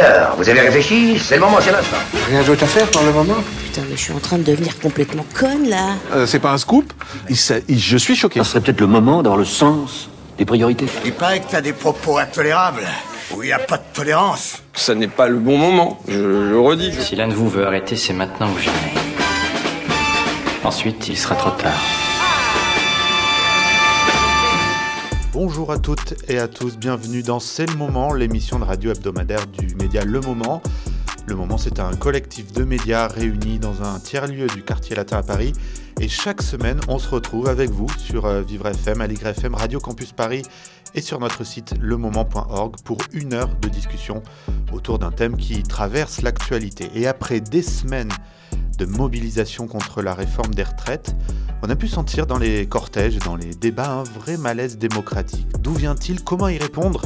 Alors, vous avez réfléchi C'est le moment, c'est l'instant. Rien d'autre à faire pour le moment? Putain, mais je suis en train de devenir complètement conne là. Euh, C'est pas un scoop? Il s'a- il- Je suis choqué. Ce serait peut-être le moment d'avoir le sens des priorités. Il paraît que t'as des propos intolérables, où il n'y a pas de tolérance. Ça n'est pas le bon moment, je le redis. Si l'un de vous veut arrêter, c'est maintenant ou jamais. Ensuite, il sera trop tard. Bonjour à toutes et à tous, bienvenue dans C'est le moment, l'émission de radio hebdomadaire du média Le Moment. Le Moment, c'est un collectif de médias réunis dans un tiers-lieu du quartier latin à Paris. Et chaque semaine, on se retrouve avec vous sur euh, Vivre FM, Aligre FM, Radio Campus Paris et sur notre site lemoment.org pour une heure de discussion autour d'un thème qui traverse l'actualité. Et après des semaines de mobilisation contre la réforme des retraites, on a pu sentir dans les cortèges dans les débats un vrai malaise démocratique. D'où vient-il? Comment y répondre?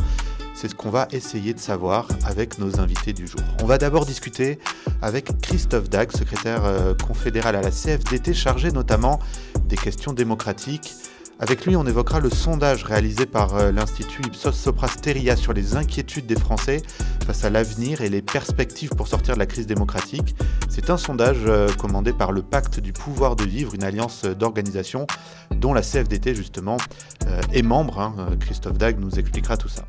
C'est ce qu'on va essayer de savoir avec nos invités du jour. On va d'abord discuter avec Christophe Dag, secrétaire euh, confédéral à la CFDT, chargé notamment des questions démocratiques. Avec lui, on évoquera le sondage réalisé par euh, l'Institut Ipsos Sopra Steria sur les inquiétudes des Français face à l'avenir et les perspectives pour sortir de la crise démocratique. C'est un sondage euh, commandé par le Pacte du pouvoir de vivre, une alliance d'organisations dont la CFDT justement est membre. hein. Christophe Dag nous expliquera tout ça.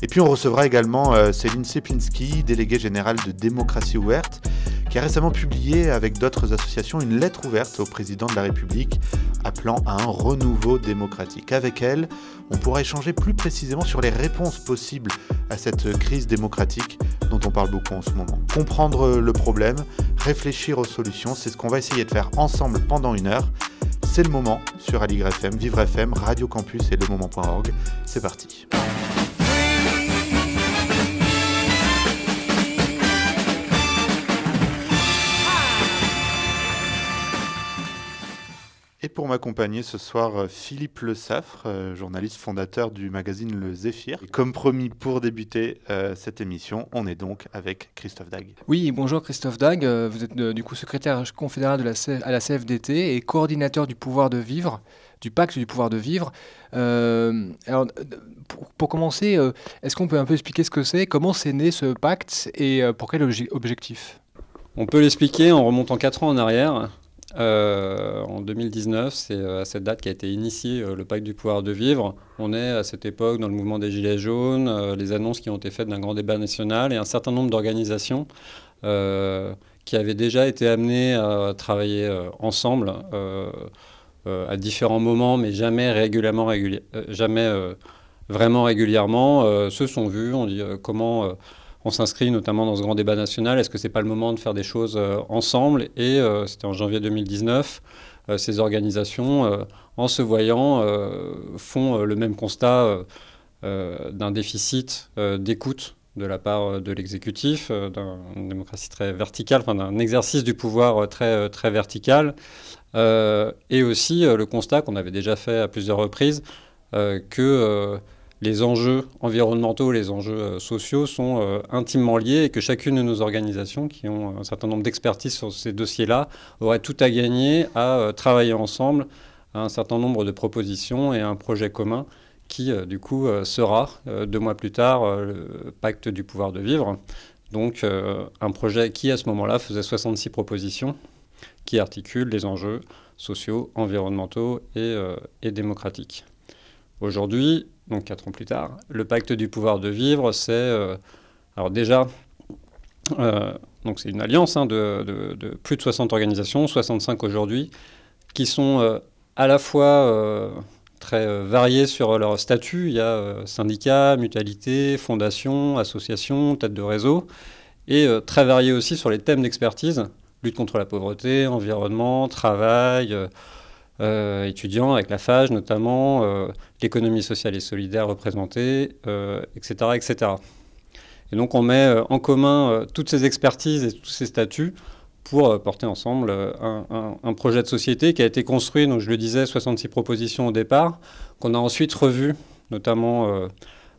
Et puis on recevra également euh, Céline Sepinski, déléguée générale de Démocratie Ouverte, qui a récemment publié avec d'autres associations une lettre ouverte au président de la République appelant à un renouveau démocratique. Avec elle, on pourra échanger plus précisément sur les réponses possibles à cette crise démocratique dont on parle beaucoup en ce moment. Comprendre le problème, réfléchir aux solutions, c'est ce qu'on va essayer de faire ensemble pendant une heure. C'est le moment sur Aligre FM, Vivre FM, Radio Campus et lemoment.org. C'est parti. Pour m'accompagner ce soir, euh, Philippe Le Saffre, euh, journaliste fondateur du magazine Le Zéphyr. Et comme promis pour débuter euh, cette émission, on est donc avec Christophe Dag. Oui, bonjour Christophe Dag, vous êtes euh, du coup secrétaire confédéral de la C- à la CFDT et coordinateur du pouvoir de vivre, du pacte du pouvoir de vivre. Euh, alors, pour, pour commencer, euh, est-ce qu'on peut un peu expliquer ce que c'est, comment c'est né ce pacte et euh, pour quel obje- objectif? On peut l'expliquer en remontant 4 ans en arrière. Euh, en 2019, c'est euh, à cette date qu'a été initié euh, le pacte du pouvoir de vivre. On est à cette époque dans le mouvement des Gilets jaunes, les annonces qui ont été faites d'un grand débat national et un certain nombre d'organisations qui avaient déjà été amenées à travailler ensemble à différents moments, mais jamais régulièrement, réguli- jamais vraiment régulièrement, se sont vus. On dit comment on s'inscrit notamment dans ce grand débat national. Est-ce que c'est pas le moment de faire des choses euh, ensemble? Et euh, c'était en janvier 2019. euh, ces organisations, en se voyant, font le même constat d'un déficit d'écoute de la part de l'exécutif, d'un- d'une démocratie très verticale, enfin, d'un exercice du pouvoir très, très vertical, et aussi le constat qu'on avait déjà fait à plusieurs reprises que les enjeux environnementaux, les enjeux euh, sociaux sont euh, intimement liés et que chacune de nos organisations qui ont un certain nombre d'expertises sur ces dossiers-là aurait tout à gagner à euh, travailler ensemble à un certain nombre de propositions et à un projet commun qui, du coup, sera, deux mois plus tard, le pacte du pouvoir de vivre. Donc, un projet qui, à ce moment-là, faisait 66 propositions qui articulent les enjeux sociaux, environnementaux et démocratiques. Aujourd'hui, donc quatre ans plus tard, le pacte du pouvoir de vivre, c'est euh, alors déjà euh, donc c'est une alliance hein, de, plus de 60 organisations, 65 aujourd'hui, qui sont euh, à la fois très variées sur leur statut. Il y a syndicats, mutualités, fondations, associations, têtes de réseau, et très variées aussi sur les thèmes d'expertise lutte contre la pauvreté, environnement, travail. Euh, étudiants avec la FAGE notamment, euh, l'économie sociale et solidaire représentée, euh, etc., etc. Et donc on met en commun toutes ces expertises et tous ces statuts pour porter ensemble un, projet de société qui a été construit, donc je le disais, 66 propositions au départ, qu'on a ensuite revu, notamment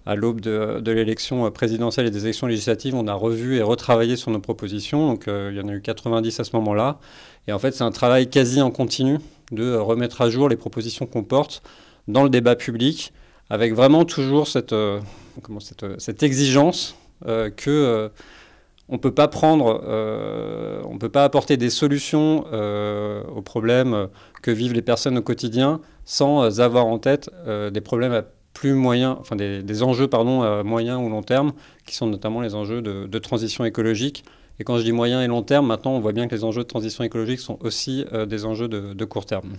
à l'aube de, l'élection présidentielle et des élections législatives, on a revu et retravaillé sur nos propositions, donc il y en a eu 90 à ce moment-là. Et en fait c'est un travail quasi en continu de euh, remettre à jour les propositions qu'on porte dans le débat public, avec vraiment toujours cette, euh, euh, exigence que on peut pas peut pas apporter des solutions aux problèmes que vivent les personnes au quotidien sans avoir en tête des problèmes à plus moyen, enfin des, enjeux pardon à moyen ou long terme, qui sont notamment les enjeux de, transition écologique. Et quand je dis moyen et long terme, maintenant on voit bien que les enjeux de transition écologique sont aussi des enjeux de, court terme.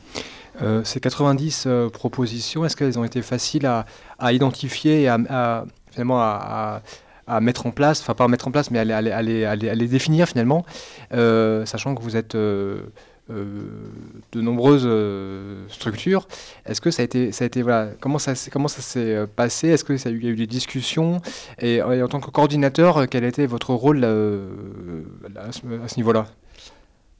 ces 90 propositions, est-ce qu'elles ont été faciles à, identifier et à finalement à, mettre en place, enfin pas à mettre en place, mais à, les, définir finalement, euh, sachant que vous êtes euh, euh, de nombreuses structures. Est-ce que ça a été, ça a été voilà, comment ça, comment ça s'est passé? Est-ce que ça y a eu des discussions? Et, en tant que coordinateur, quel été votre rôle à ce, niveau-là?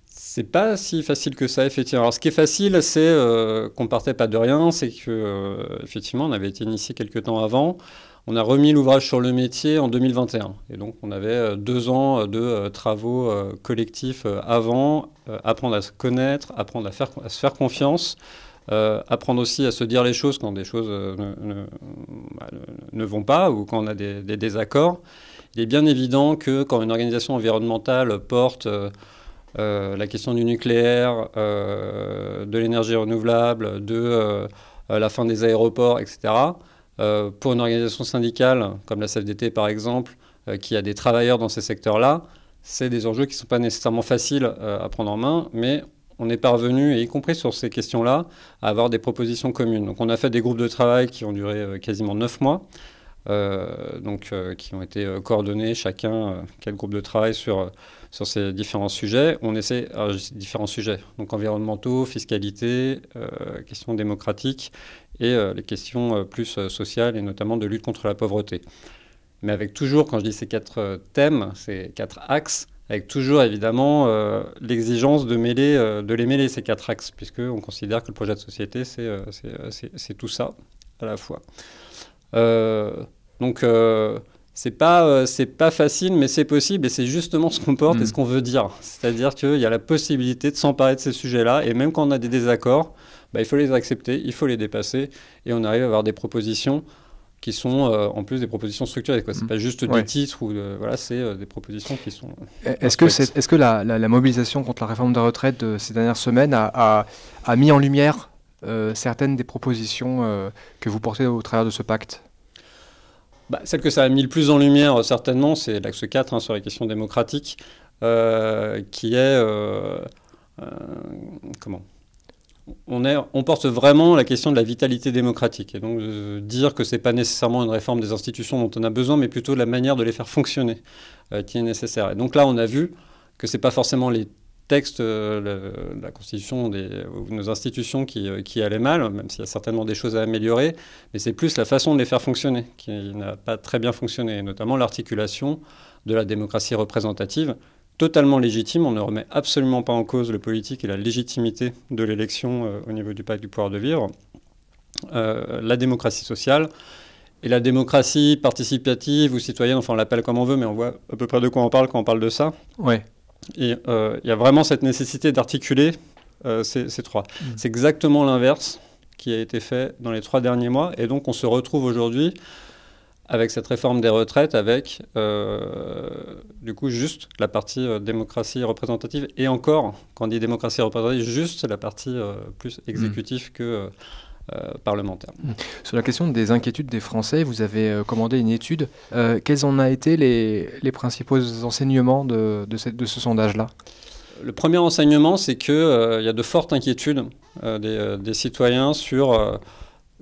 C'est pas si facile que ça, effectivement. Alors, ce qui est facile, c'est euh, qu'on partait pas de rien, c'est que, effectivement, on avait été initié quelques temps avant. On a remis l'ouvrage sur le métier en 2021. Et donc, on avait euh, deux ans de euh, travaux euh, collectifs avant, apprendre à se connaître, apprendre à, faire, se faire confiance, apprendre aussi à se dire les choses quand des choses ne, bah, ne, vont pas ou quand on a des, désaccords. Il est bien évident que quand une organisation environnementale porte la question du nucléaire, de l'énergie renouvelable, de la fin des aéroports, etc., pour une organisation syndicale comme la CFDT par exemple, euh, qui a des travailleurs dans ces secteurs-là, c'est des enjeux qui ne sont pas nécessairement faciles euh, à prendre en main, mais on est parvenu, y compris sur ces questions-là, à avoir des propositions communes. Donc on a fait des groupes de travail qui ont duré quasiment neuf mois, donc, qui ont été coordonnés, chacun, quel groupe de travail sur, sur ces différents sujets. On essaie, différents sujets, donc environnementaux, fiscalité, questions démocratiques, et euh, les questions euh, plus euh, sociales et notamment de lutte contre la pauvreté. Mais avec toujours, quand je dis ces quatre thèmes, ces quatre axes, avec toujours évidemment l'exigence de, mêler, de les mêler, ces quatre axes, puisqu'on considère que le projet de société, c'est tout ça à la fois. donc, c'est pas, pas facile, mais c'est possible, et c'est justement ce qu'on porte et ce mm. qu'on veut dire. C'est-à-dire qu'il y a la possibilité de s'emparer de ces sujets-là, et même quand on a des désaccords, bah, il faut les accepter, il faut les dépasser, et on arrive à avoir des propositions qui sont euh, en plus des propositions structurées. Ce n'est mm. pas juste du titre, ou voilà, c'est euh, des propositions qui sont... Est-ce que, est, est que la, la, mobilisation contre la réforme de retraite de ces dernières semaines a, a, mis en lumière euh, certaines des propositions que vous portez au travers de ce pacte? Bah, Celle que ça a mis le plus en lumière, certainement, c'est l'axe 4 hein, sur les questions démocratiques, qui est... comment? On, porte vraiment la question de la vitalité démocratique. Et donc, dire que ce n'est pas nécessairement une réforme des institutions dont on a besoin, mais plutôt la manière de les faire fonctionner euh, qui est nécessaire. Et donc là, on a vu que ce n'est pas forcément les textes, euh, la constitution des, nos institutions qui, euh, qui allaient mal, même s'il y a certainement des choses à améliorer, mais c'est plus la façon de les faire fonctionner qui n'a pas très bien fonctionné, notamment l'articulation de la démocratie représentative totalement légitime. On ne remet absolument pas en cause le politique et la légitimité de l'élection euh, au niveau du pacte du pouvoir de vivre. Euh, la démocratie sociale et la démocratie participative ou citoyenne, enfin on l'appelle comme on veut, mais on voit à peu près de quoi on parle quand on parle de ça. Ouais. Et euh, il y a vraiment cette nécessité d'articuler ces, ces, trois. Mmh. C'est exactement l'inverse qui a été fait dans les trois derniers mois. Et donc on se retrouve aujourd'hui avec cette réforme des retraites, avec euh, du coup juste la partie euh, démocratie représentative, et encore, quand on dit démocratie représentative, juste la partie euh, plus exécutive que parlementaire. Mmh. Sur la question des inquiétudes des Français, vous avez commandé une étude. quels en ont été les, les principaux enseignements de, de, cette, de ce sondage-là? Le premier enseignement, c'est qu'il il y a de fortes inquiétudes des, des, citoyens sur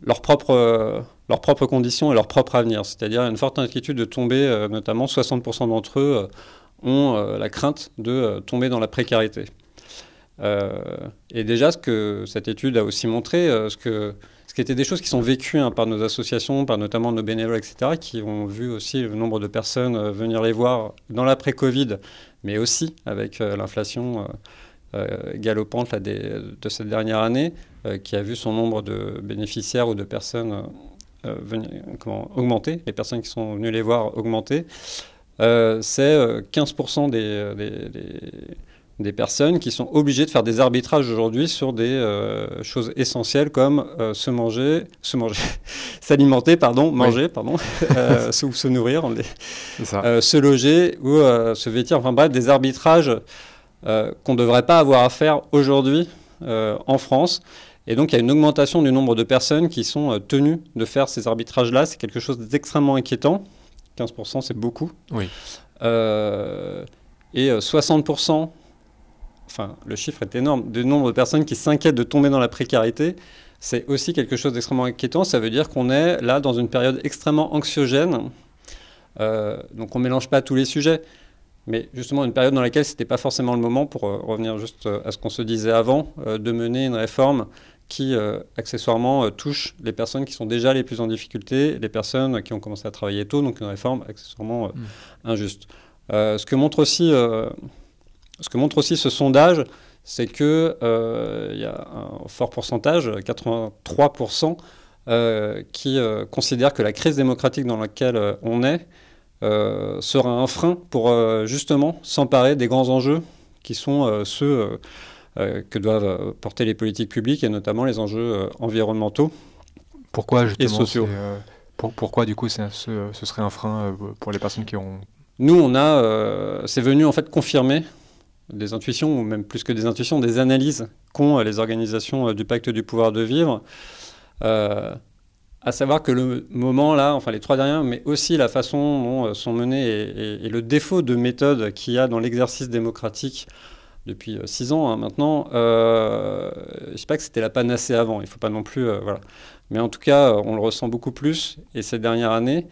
leur propre leurs propres conditions et leur propre avenir. C'est-à-dire une forte inquiétude de tomber, euh, notamment 60% d'entre eux euh, ont euh, la crainte de tomber dans la précarité. et déjà, ce que cette étude a aussi montré, ce, que, ce qui étaient des choses qui sont vécues hein, par nos associations, par notamment nos bénévoles, etc., qui ont vu aussi le nombre de personnes venir les voir dans l'après-Covid, mais aussi avec l'inflation galopante de cette dernière année, qui a vu son nombre de bénéficiaires ou de personnes venir, comment, augmenter, les personnes qui sont venues les voir augmenter, euh, c'est 15% euh, des, des personnes qui sont obligées de faire des arbitrages aujourd'hui sur des euh, choses essentielles comme euh, se manger, se manger, s'alimenter, pardon, manger, pardon, euh, se, ou se nourrir, on euh, se loger ou euh, se vêtir, enfin bref, des arbitrages euh, qu'on ne devrait pas avoir à faire aujourd'hui euh, en France. Et donc il y a une augmentation du nombre de personnes qui sont euh, tenues de faire ces arbitrages-là. C'est quelque chose d'extrêmement inquiétant. 15%, c'est beaucoup. Oui. Euh, et euh, 60%, enfin le chiffre est énorme, du nombre de personnes qui s'inquiètent de tomber dans la précarité, c'est aussi quelque chose d'extrêmement inquiétant. Ça veut dire qu'on est là dans une période extrêmement anxiogène. Euh, donc on ne mélange pas tous les sujets, mais justement une période dans laquelle ce n'était pas forcément le moment, pour euh, revenir juste euh, à ce qu'on se disait avant, euh, de mener une réforme qui euh, accessoirement euh, touche les personnes qui sont déjà les plus en difficulté, les personnes qui ont commencé à travailler tôt, donc une réforme accessoirement euh, injuste. Euh, ce, que montre aussi, ce que montre aussi ce sondage, c'est qu'il y a un fort pourcentage, 83%, euh, qui considèrent que la crise démocratique dans laquelle on est sera un frein pour justement s'emparer des grands enjeux qui sont ceux que doivent euh, porter les politiques publiques et notamment les enjeux euh, environnementaux Pourquoi et sociaux. euh, pour- Pourquoi du coup ce, ce serait un frein euh, pour les personnes qui ont... Nous, on a, euh, c'est venu en fait confirmer des intuitions, ou même plus que des intuitions, des analyses qu'ont euh, les organisations euh, du pacte du pouvoir de vivre. Euh, à savoir que le moment là, enfin les trois dernières, mais aussi la façon dont euh, sont menées et, et- et le défaut de méthode qu'il y a dans l'exercice démocratique depuis euh, six ans hein, maintenant, euh, je ne sais pas que c'était la panacée avant, il ne faut pas non plus... euh, voilà. Mais en tout cas, on le ressent beaucoup plus, et cette dernière année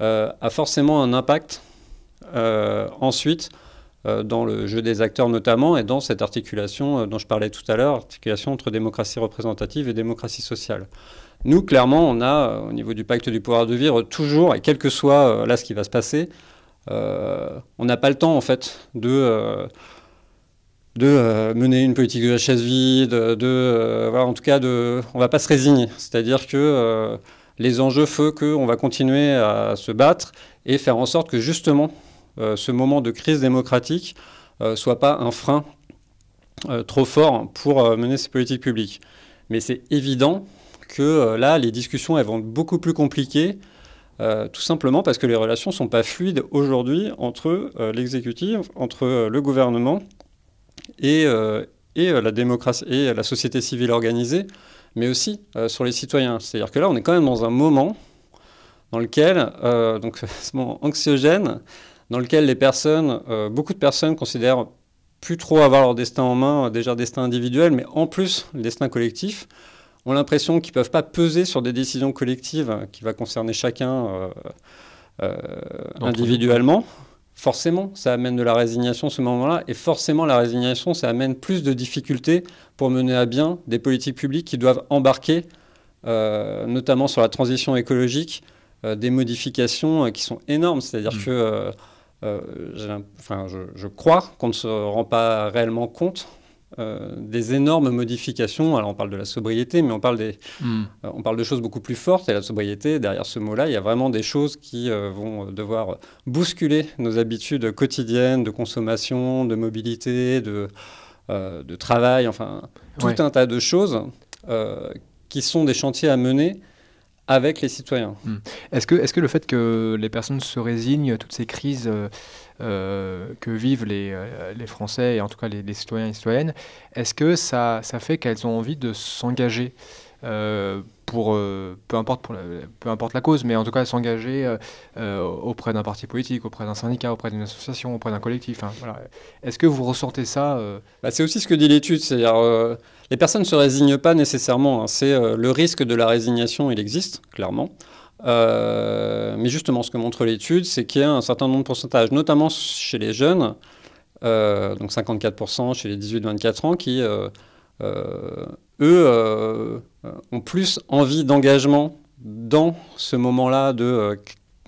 a forcément un impact ensuite dans le jeu des acteurs notamment, et dans cette articulation dont je parlais tout à l'heure, articulation entre démocratie représentative et démocratie sociale. Nous, clairement, on a, au niveau du pacte du pouvoir de vivre, toujours, et quel que soit là ce qui va se passer, on n'a pas le temps, en fait, de, de euh, mener une politique de la chaise vide, de, euh, en tout cas, de, on ne va pas se résigner. C'est-à-dire que euh, les enjeux font qu'on va continuer à se battre et faire en sorte que, justement, ce moment de crise démocratique ne soit pas un frein trop fort pour mener ces politiques publiques. Mais c'est évident que là, les discussions elles vont être beaucoup plus compliquées, tout simplement parce que les relations ne sont pas fluides aujourd'hui entre l'exécutif, entre le gouvernement et, euh, et, euh, la démocratie, et la société civile organisée, mais aussi euh, sur les citoyens. C'est-à-dire que là, on est quand même dans un moment dans lequel, euh, donc, ce moment anxiogène, dans lequel les personnes, euh, beaucoup de personnes considèrent plus trop avoir leur destin en main, euh, déjà destin individuel, mais en plus le destin collectif, ont l'impression qu'ils ne peuvent pas peser sur des décisions collectives euh, qui vont concerner chacun euh, euh, individuellement. Forcément, ça amène de la résignation ce moment-là, et forcément, la résignation, ça amène plus de difficultés pour mener à bien des politiques publiques qui doivent embarquer, euh, notamment sur la transition écologique, euh, des modifications euh, qui sont énormes. C'est-à-dire Mm. que enfin, je crois qu'on ne se rend pas réellement compte euh, des énormes modifications. Alors on parle de la sobriété, mais on parle, des, Hmm. euh, on parle de choses beaucoup plus fortes. Et la sobriété, derrière ce mot-là, il y a vraiment des choses qui euh, vont devoir bousculer nos habitudes quotidiennes de consommation, de mobilité, de, de travail, enfin tout Ouais. un tas de choses qui sont des chantiers à mener avec les citoyens. Est-ce que, est que le fait que les personnes se résignent à toutes ces crises que vivent les, euh, les Français, et en tout cas les, citoyens et citoyennes, est-ce que ça, ça fait qu'elles ont envie de s'engager euh, pour, euh, peu, importe la, peu importe la cause, mais en tout cas s'engager euh, euh, auprès d'un parti politique, auprès d'un syndicat, auprès d'une association, auprès d'un collectif hein. Est-ce que vous ressentez ça euh, Bah, c'est aussi ce que dit l'étude, c'est-à-dire euh, les personnes ne se résignent pas nécessairement. hein. C'est euh, le risque de la résignation, il existe clairement. Euh, mais justement, ce que montre l'étude, c'est qu'il y a un certain nombre de pourcentages, notamment chez les jeunes, euh, donc 54% chez les 18-24 ans, qui, euh, eux, ont plus envie d'engagement dans ce moment-là de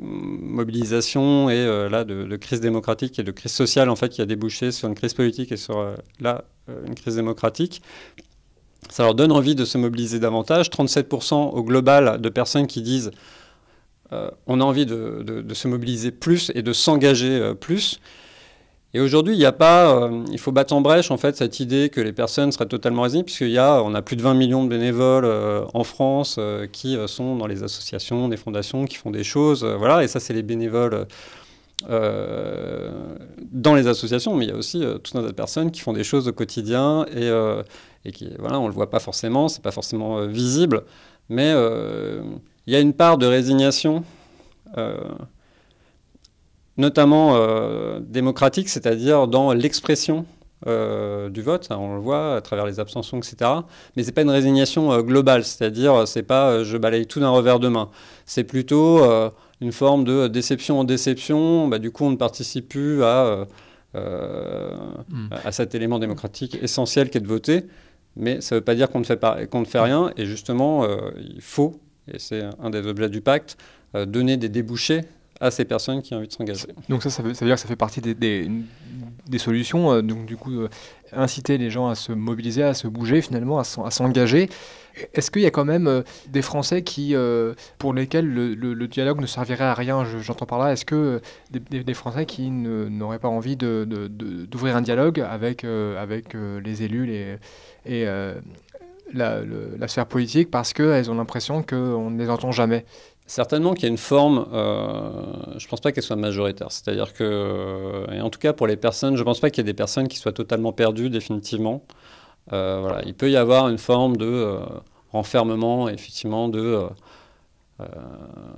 mobilisation et là de, crise démocratique et de crise sociale en fait qui a débouché sur une crise politique et sur là une crise démocratique. Ça leur donne envie de se mobiliser davantage. 37% au global de personnes qui disent on a envie de, se mobiliser plus et de s'engager euh, plus. Et aujourd'hui, il n'y a pas, euh, il faut battre en brèche en fait cette idée que les personnes seraient totalement résignées, puisqu'il y a, on a plus de 20 millions de bénévoles euh, en France euh, qui sont dans les associations, des fondations, qui font des choses, voilà. Et ça, c'est les bénévoles dans les associations, mais il y a aussi tout un tas de personnes qui font des choses au quotidien et, et qui, voilà, on le voit pas forcément, c'est pas forcément visible, mais il y a une part de résignation notamment euh, démocratique, c'est-à-dire dans l'expression euh, du vote. On le voit à travers les abstentions, etc. Mais c'est pas une résignation euh, globale, c'est-à-dire c'est pas je balaye tout d'un revers de main. C'est plutôt une forme de déception en déception. Bah, du coup, on ne participe plus à, hmm. à cet élément démocratique essentiel qui est de voter. Mais ça ne veut pas dire qu'on ne, fait pas, qu'on ne fait rien. Et justement, il faut, et c'est un des objets du pacte, donner des débouchés à ces personnes qui ont envie de s'engager. Donc ça, ça veut, dire que ça fait partie des, solutions. Euh, donc du coup, euh, inciter les gens à se mobiliser, à se bouger finalement, à s'engager. Est-ce qu'il y a quand même euh, des Français qui, pour lesquels le, dialogue ne servirait à rien J'entends par là, est-ce que des, Français qui n'auraient pas envie d'ouvrir un dialogue avec, avec les élus les, et la, sphère politique parce qu'elles ont l'impression qu'on ne les entend jamais Certainement qu'il y a une forme, euh, je ne pense pas qu'elle soit majoritaire. C'est-à-dire que, et en tout cas pour les personnes, je ne pense pas qu'il y ait des personnes qui soient totalement perdues définitivement. Euh, voilà. Il peut y avoir une forme de euh, renfermement, effectivement, de...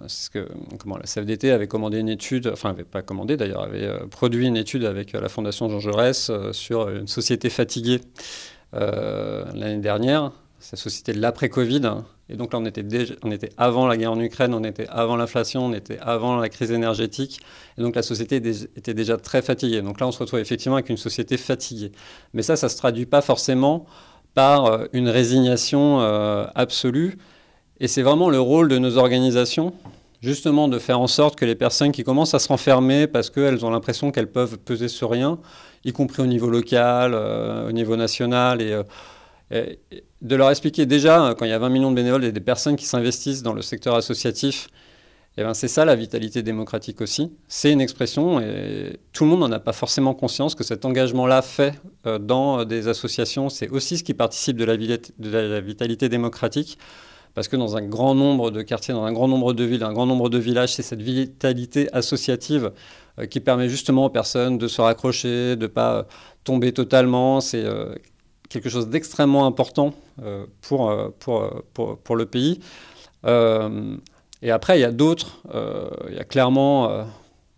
ce que comment, la CFDT avait commandé une étude, enfin avait pas commandé d'ailleurs, avait produit une étude avec la Fondation Jean Jaurès sur une société fatiguée l'année dernière, cette société de l'après-Covid, et donc là, on était, on était avant la guerre en Ukraine, on était avant l'inflation, on était avant la crise énergétique. Et donc la société était déjà très fatiguée. Donc là, on se retrouve effectivement avec une société fatiguée. Mais ça, ça ne se traduit pas forcément par euh, une résignation euh, absolue. Et c'est vraiment le rôle de nos organisations, justement, de faire en sorte que les personnes qui commencent à se renfermer parce qu'elles ont l'impression qu'elles peuvent peser sur rien, y compris au niveau local, euh, au niveau national et de leur expliquer déjà, hein, quand il y a 20 millions de bénévoles et des personnes qui s'investissent dans le secteur associatif, eh ben c'est ça la vitalité démocratique aussi. C'est une expression et tout le monde n'en a pas forcément conscience que cet engagement-là fait euh, dans des associations, c'est aussi ce qui participe de la, vitalité démocratique. Parce que dans un grand nombre de quartiers, dans un grand nombre de villes, un grand nombre de villages, c'est cette vitalité associative euh, qui permet justement aux personnes de se raccrocher, de ne pas tomber totalement. Euh, quelque chose d'extrêmement important euh, pour, euh, pour, euh, pour, pour, le pays. et après, il y a d'autres. il y a clairement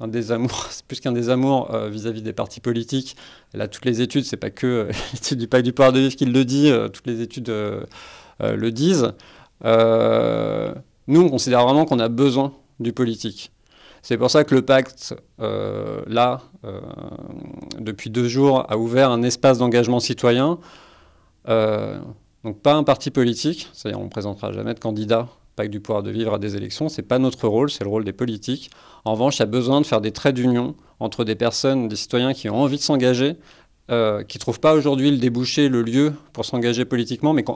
un désamour, c'est plus qu'un désamour vis-à-vis des partis politiques. là, toutes les études, c'est pas que l'étude du pacte du pouvoir de vivre qui le dit, toutes les études le disent. nous, on considère vraiment qu'on a besoin du politique. C'est pour ça que le pacte, là, depuis deux jours, a ouvert un espace d'engagement citoyen donc pas un parti politique, c'est-à-dire on ne présentera jamais de candidat pacte du pouvoir de vivre à des élections, c'est pas notre rôle, c'est le rôle des politiques. En revanche, il y a besoin de faire des traits d'union entre des personnes, des citoyens qui ont envie de s'engager, euh, qui ne trouvent pas aujourd'hui le débouché, le lieu pour s'engager politiquement, mais qui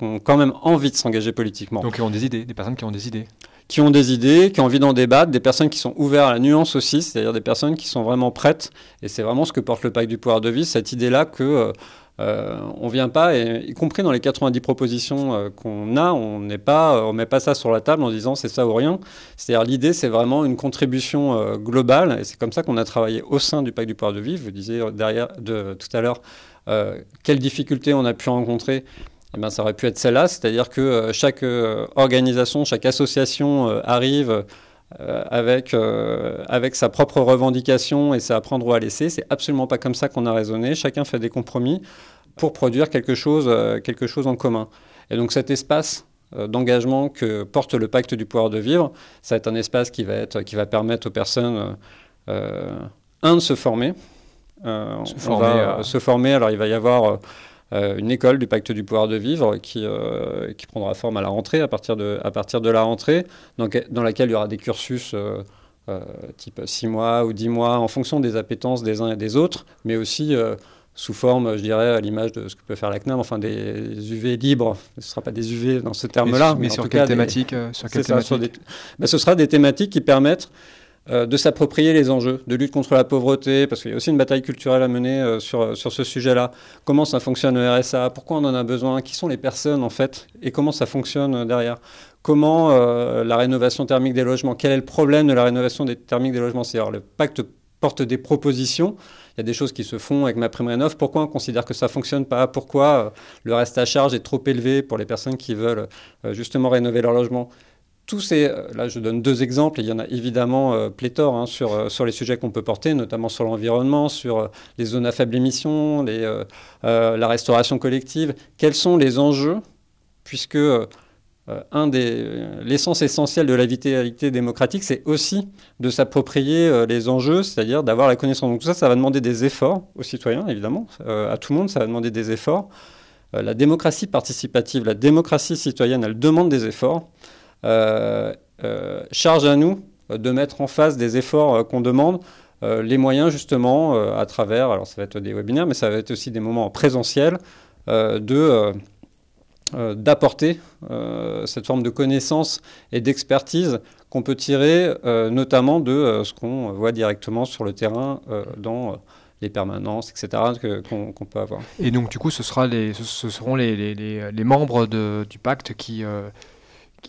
ont, quand même envie de s'engager politiquement. Donc qui ont des idées, des personnes qui ont des idées qui ont des idées, qui ont envie d'en débattre, des personnes qui sont ouvertes à la nuance aussi, c'est-à-dire des personnes qui sont vraiment prêtes. Et c'est vraiment ce que porte le pacte du pouvoir de vie, cette idée-là que euh, euh, on vient pas, y compris dans les 90 propositions euh, qu'on a, on n'est pas, on met pas ça sur la table en disant c'est ça ou rien. C'est-à-dire l'idée, c'est vraiment une contribution euh, globale, et c'est comme ça qu'on a travaillé au sein du pacte du pouvoir de vivre. Vous disiez derrière, de, tout à l'heure quelles difficultés on a pu rencontrer. Eh ben, ça aurait pu être celle-là, c'est-à-dire que chaque organisation, chaque association arrive avec, avec sa propre revendication et c'est à prendre ou à laisser. C'est absolument pas comme ça qu'on a raisonné. Chacun fait des compromis pour produire quelque chose, euh, quelque chose en commun. Et donc cet espace euh, d'engagement que porte le pacte du pouvoir de vivre, ça va être un espace qui va, être, qui va permettre aux personnes, euh, un, de se former. se, former se former, alors il va y avoir une école du pacte du pouvoir de vivre qui, qui prendra forme à la rentrée, à partir de, à partir de la rentrée, donc, dans laquelle il y aura des cursus type 6 mois ou 10 mois en fonction des appétences des uns et des autres, mais aussi sous forme, je dirais, à l'image de ce que peut faire la CNAM, enfin des UV libres. Ce ne sera pas des UV dans ce terme-là. Mais, sur, quelle thématique, euh, sur Ce sera des thématiques qui permettent euh, de s'approprier les enjeux de lutte contre la pauvreté, parce qu'il y a aussi une bataille culturelle à mener euh, sur, sur ce sujet-là. Comment ça fonctionne le RSA Pourquoi on en a besoin? Qui sont les personnes en fait? Et comment ça fonctionne euh, derrière? Comment la rénovation thermique des logements? Quel est le problème de la rénovation des thermiques des logements? C'est-à-dire le pacte porte des propositions. Il y a des choses qui se font avec ma prime rénov. Pourquoi on considère que ça fonctionne pas? Pourquoi le reste à charge est trop élevé pour les personnes qui veulent justement rénover leur logement? Tous ces, euh, là je donne deux exemples, il y en a évidemment euh, pléthore hein, sur, euh, sur les sujets qu'on peut porter, notamment sur l'environnement, sur les zones à faible émission, la restauration collective. Quels sont les enjeux? Puisque l'essence essentielle de la vitalité démocratique, c'est aussi de s'approprier les enjeux, c'est-à-dire d'avoir la connaissance. Donc tout ça, ça va demander des efforts aux citoyens, évidemment, à tout le monde, ça va demander des efforts. la démocratie participative, la démocratie citoyenne, elle demande des efforts. Euh, euh, charge à nous de mettre en face des efforts euh, qu'on demande. les moyens justement à travers, alors ça va être des webinaires, mais ça va être aussi des moments présentiels, de d'apporter cette forme de connaissance et d'expertise qu'on peut tirer notamment de ce qu'on voit directement sur le terrain dans les permanences, etc., qu'on peut avoir. Et donc du coup, ce, sera les, ce, seront les, les, les membres de, du pacte qui,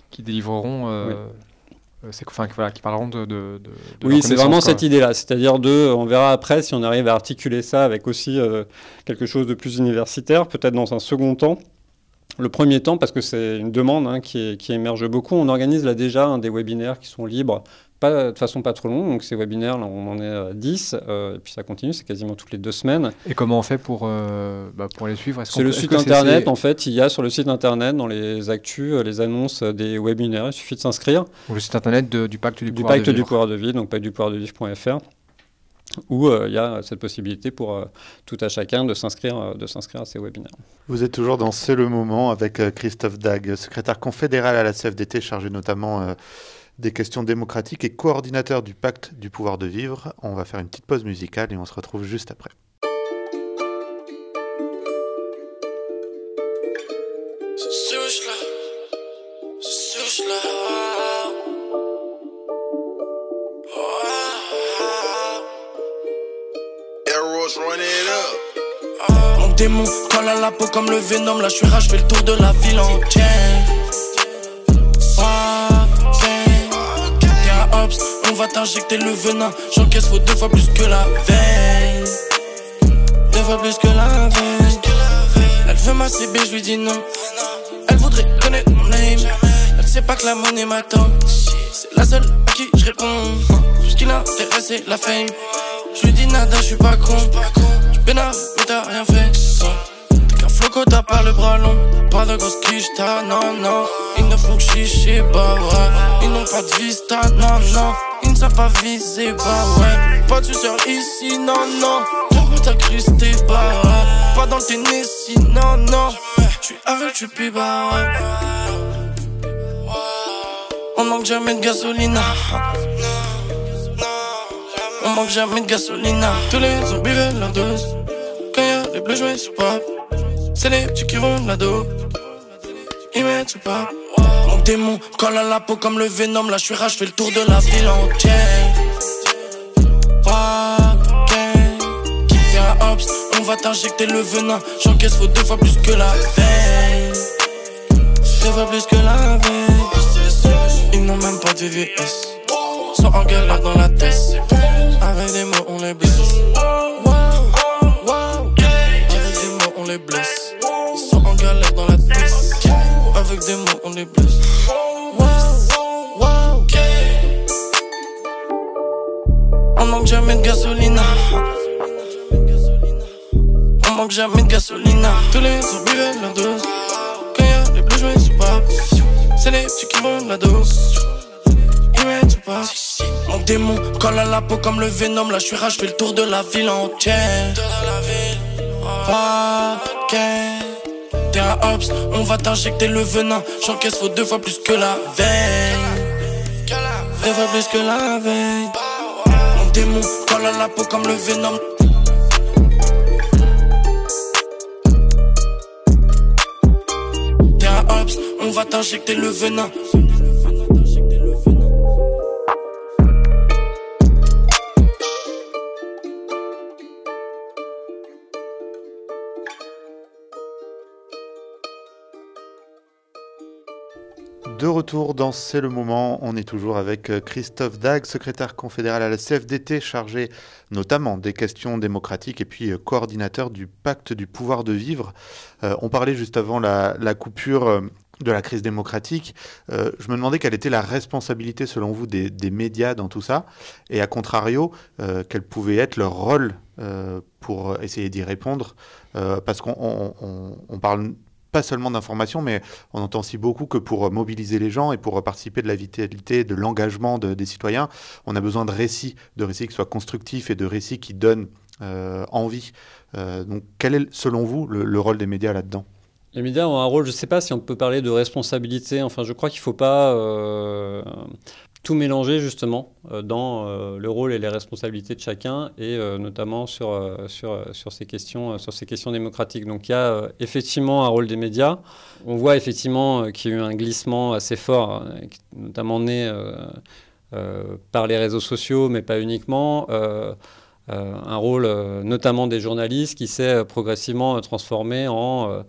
qui délivreront. Euh, euh, c'est enfin, voilà, qui parleront de. de, oui, c'est vraiment cette idée-là. C'est-à-dire de. On verra après si on arrive à articuler ça avec aussi euh, quelque chose de plus universitaire, peut-être dans un second temps. Le premier temps, parce que c'est une demande hein, qui, qui, émerge beaucoup, on organise là déjà des webinaires qui sont libres pas, de façon pas trop longue. Donc ces webinaires, là, on en est à 10, euh, et puis ça continue, c'est quasiment toutes les deux semaines. Et comment on fait pour, euh, bah, pour les suivre? C'est le site internet, en fait. Il y a sur le site internet, dans les actus, euh, les annonces des webinaires. Il suffit de s'inscrire. Le site internet du pacte du, du pouvoir pacte de du pouvoir de vie, donc pacte-du-pouvoir-de-vivre.fr où il y a cette possibilité pour tout à chacun de s'inscrire de s'inscrire à ces webinaires. Vous êtes toujours dans C'est le moment avec Christophe Dag, secrétaire confédéral à la CFDT, chargé notamment des questions démocratiques et coordinateur du pacte du pouvoir de vivre. On va faire une petite pause musicale et on se retrouve juste après. Mon démon colle à la peau comme le venom. Là, je suis rage, je fais le tour de la ville entière. Va t'injecter le venin. J'encaisse faut deux fois plus que la veille. Deux fois plus que la veille. Elle veut ma CB, je lui dis non. Elle voudrait connaître mon name. Elle sait pas que la monnaie m'attend. C'est la seule à qui je réponds. Tout ce qui l'intéresse, c'est la fame. Je lui dis nada, je suis pas con. Tu pénaves, mais t'as rien fait. Floco, t'as pas le bras long. Pas de grosse quiche, t'as non, non. Ils ne font que chicher, bah ouais. Ils n'ont pas de vista, non, non. Ils ne savent pas viser, bah ouais. Pas de suceur ici, non, non. Pour t'incruster, bah ouais. Pas dans le Tennessee, non, non. J'suis avec, j'suis plus, bah ouais. On manque jamais de gasoline. On manque jamais de gasoline. Tous les zombies veulent leur dose. Quand y'a les bleus joués sur pop, c'est les petits qui vont la dos. Ils mettent pop. Mon démon colle à la peau comme le venom. Là, je suis rage, fais le tour de la ville entière. Ok, quitte à on va t'injecter le venin. J'encaisse faut deux fois plus que la veille. Deux fois plus que la veille. Ils n'ont même pas de VVS. Sont en galère dans la tête. Avec des mots, on les blesse. Avec des mots, on les blesse. Galère dans la tête. Avec des mots, on les blesse. On manque jamais de gasoline. On manque jamais de gasoline. Tous les zombies veulent la dose. Quand y'a les bleus joués sous pas. C'est les petits qui vont la dose. Pas. Mon démon colle à la peau comme le venom. Là, je suis rage, je fais le tour de la ville entière. T'es un Ops, on va t'injecter le venin. J'encaisse faut deux fois plus que la veille. Deux fois plus que la veille. Mon démon colle à la peau comme le venom. T'es un Ops, on va t'injecter le venin. De retour dans C'est le moment, on est toujours avec euh, Christophe Dag, secrétaire confédéral à la CFDT, chargé notamment des questions démocratiques et puis euh, coordinateur du pacte du pouvoir de vivre. Euh, on parlait juste avant la, coupure de la crise démocratique. je me demandais quelle était la responsabilité selon vous des, médias dans tout ça et à contrario, quel pouvait être leur rôle pour essayer d'y répondre parce qu'on parle pas seulement d'information, mais on entend aussi beaucoup que pour mobiliser les gens et pour participer de la vitalité, de l'engagement des citoyens, on a besoin de récits, de récits qui soient constructifs et de récits qui donnent euh, envie. Euh, donc quel est, selon vous, le, rôle des médias là-dedans? Les médias ont un rôle, je ne sais pas si on peut parler de responsabilité, enfin je crois qu'il ne faut pas euh, tout mélanger justement euh, dans euh, le rôle et les responsabilités de chacun et euh, notamment sur, sur, sur, ces questions, sur ces questions démocratiques. Donc il y a effectivement un rôle des médias. On voit effectivement qu'il y a eu un glissement assez fort, notamment né par les réseaux sociaux, mais pas uniquement. un rôle notamment des journalistes qui s'est progressivement transformé en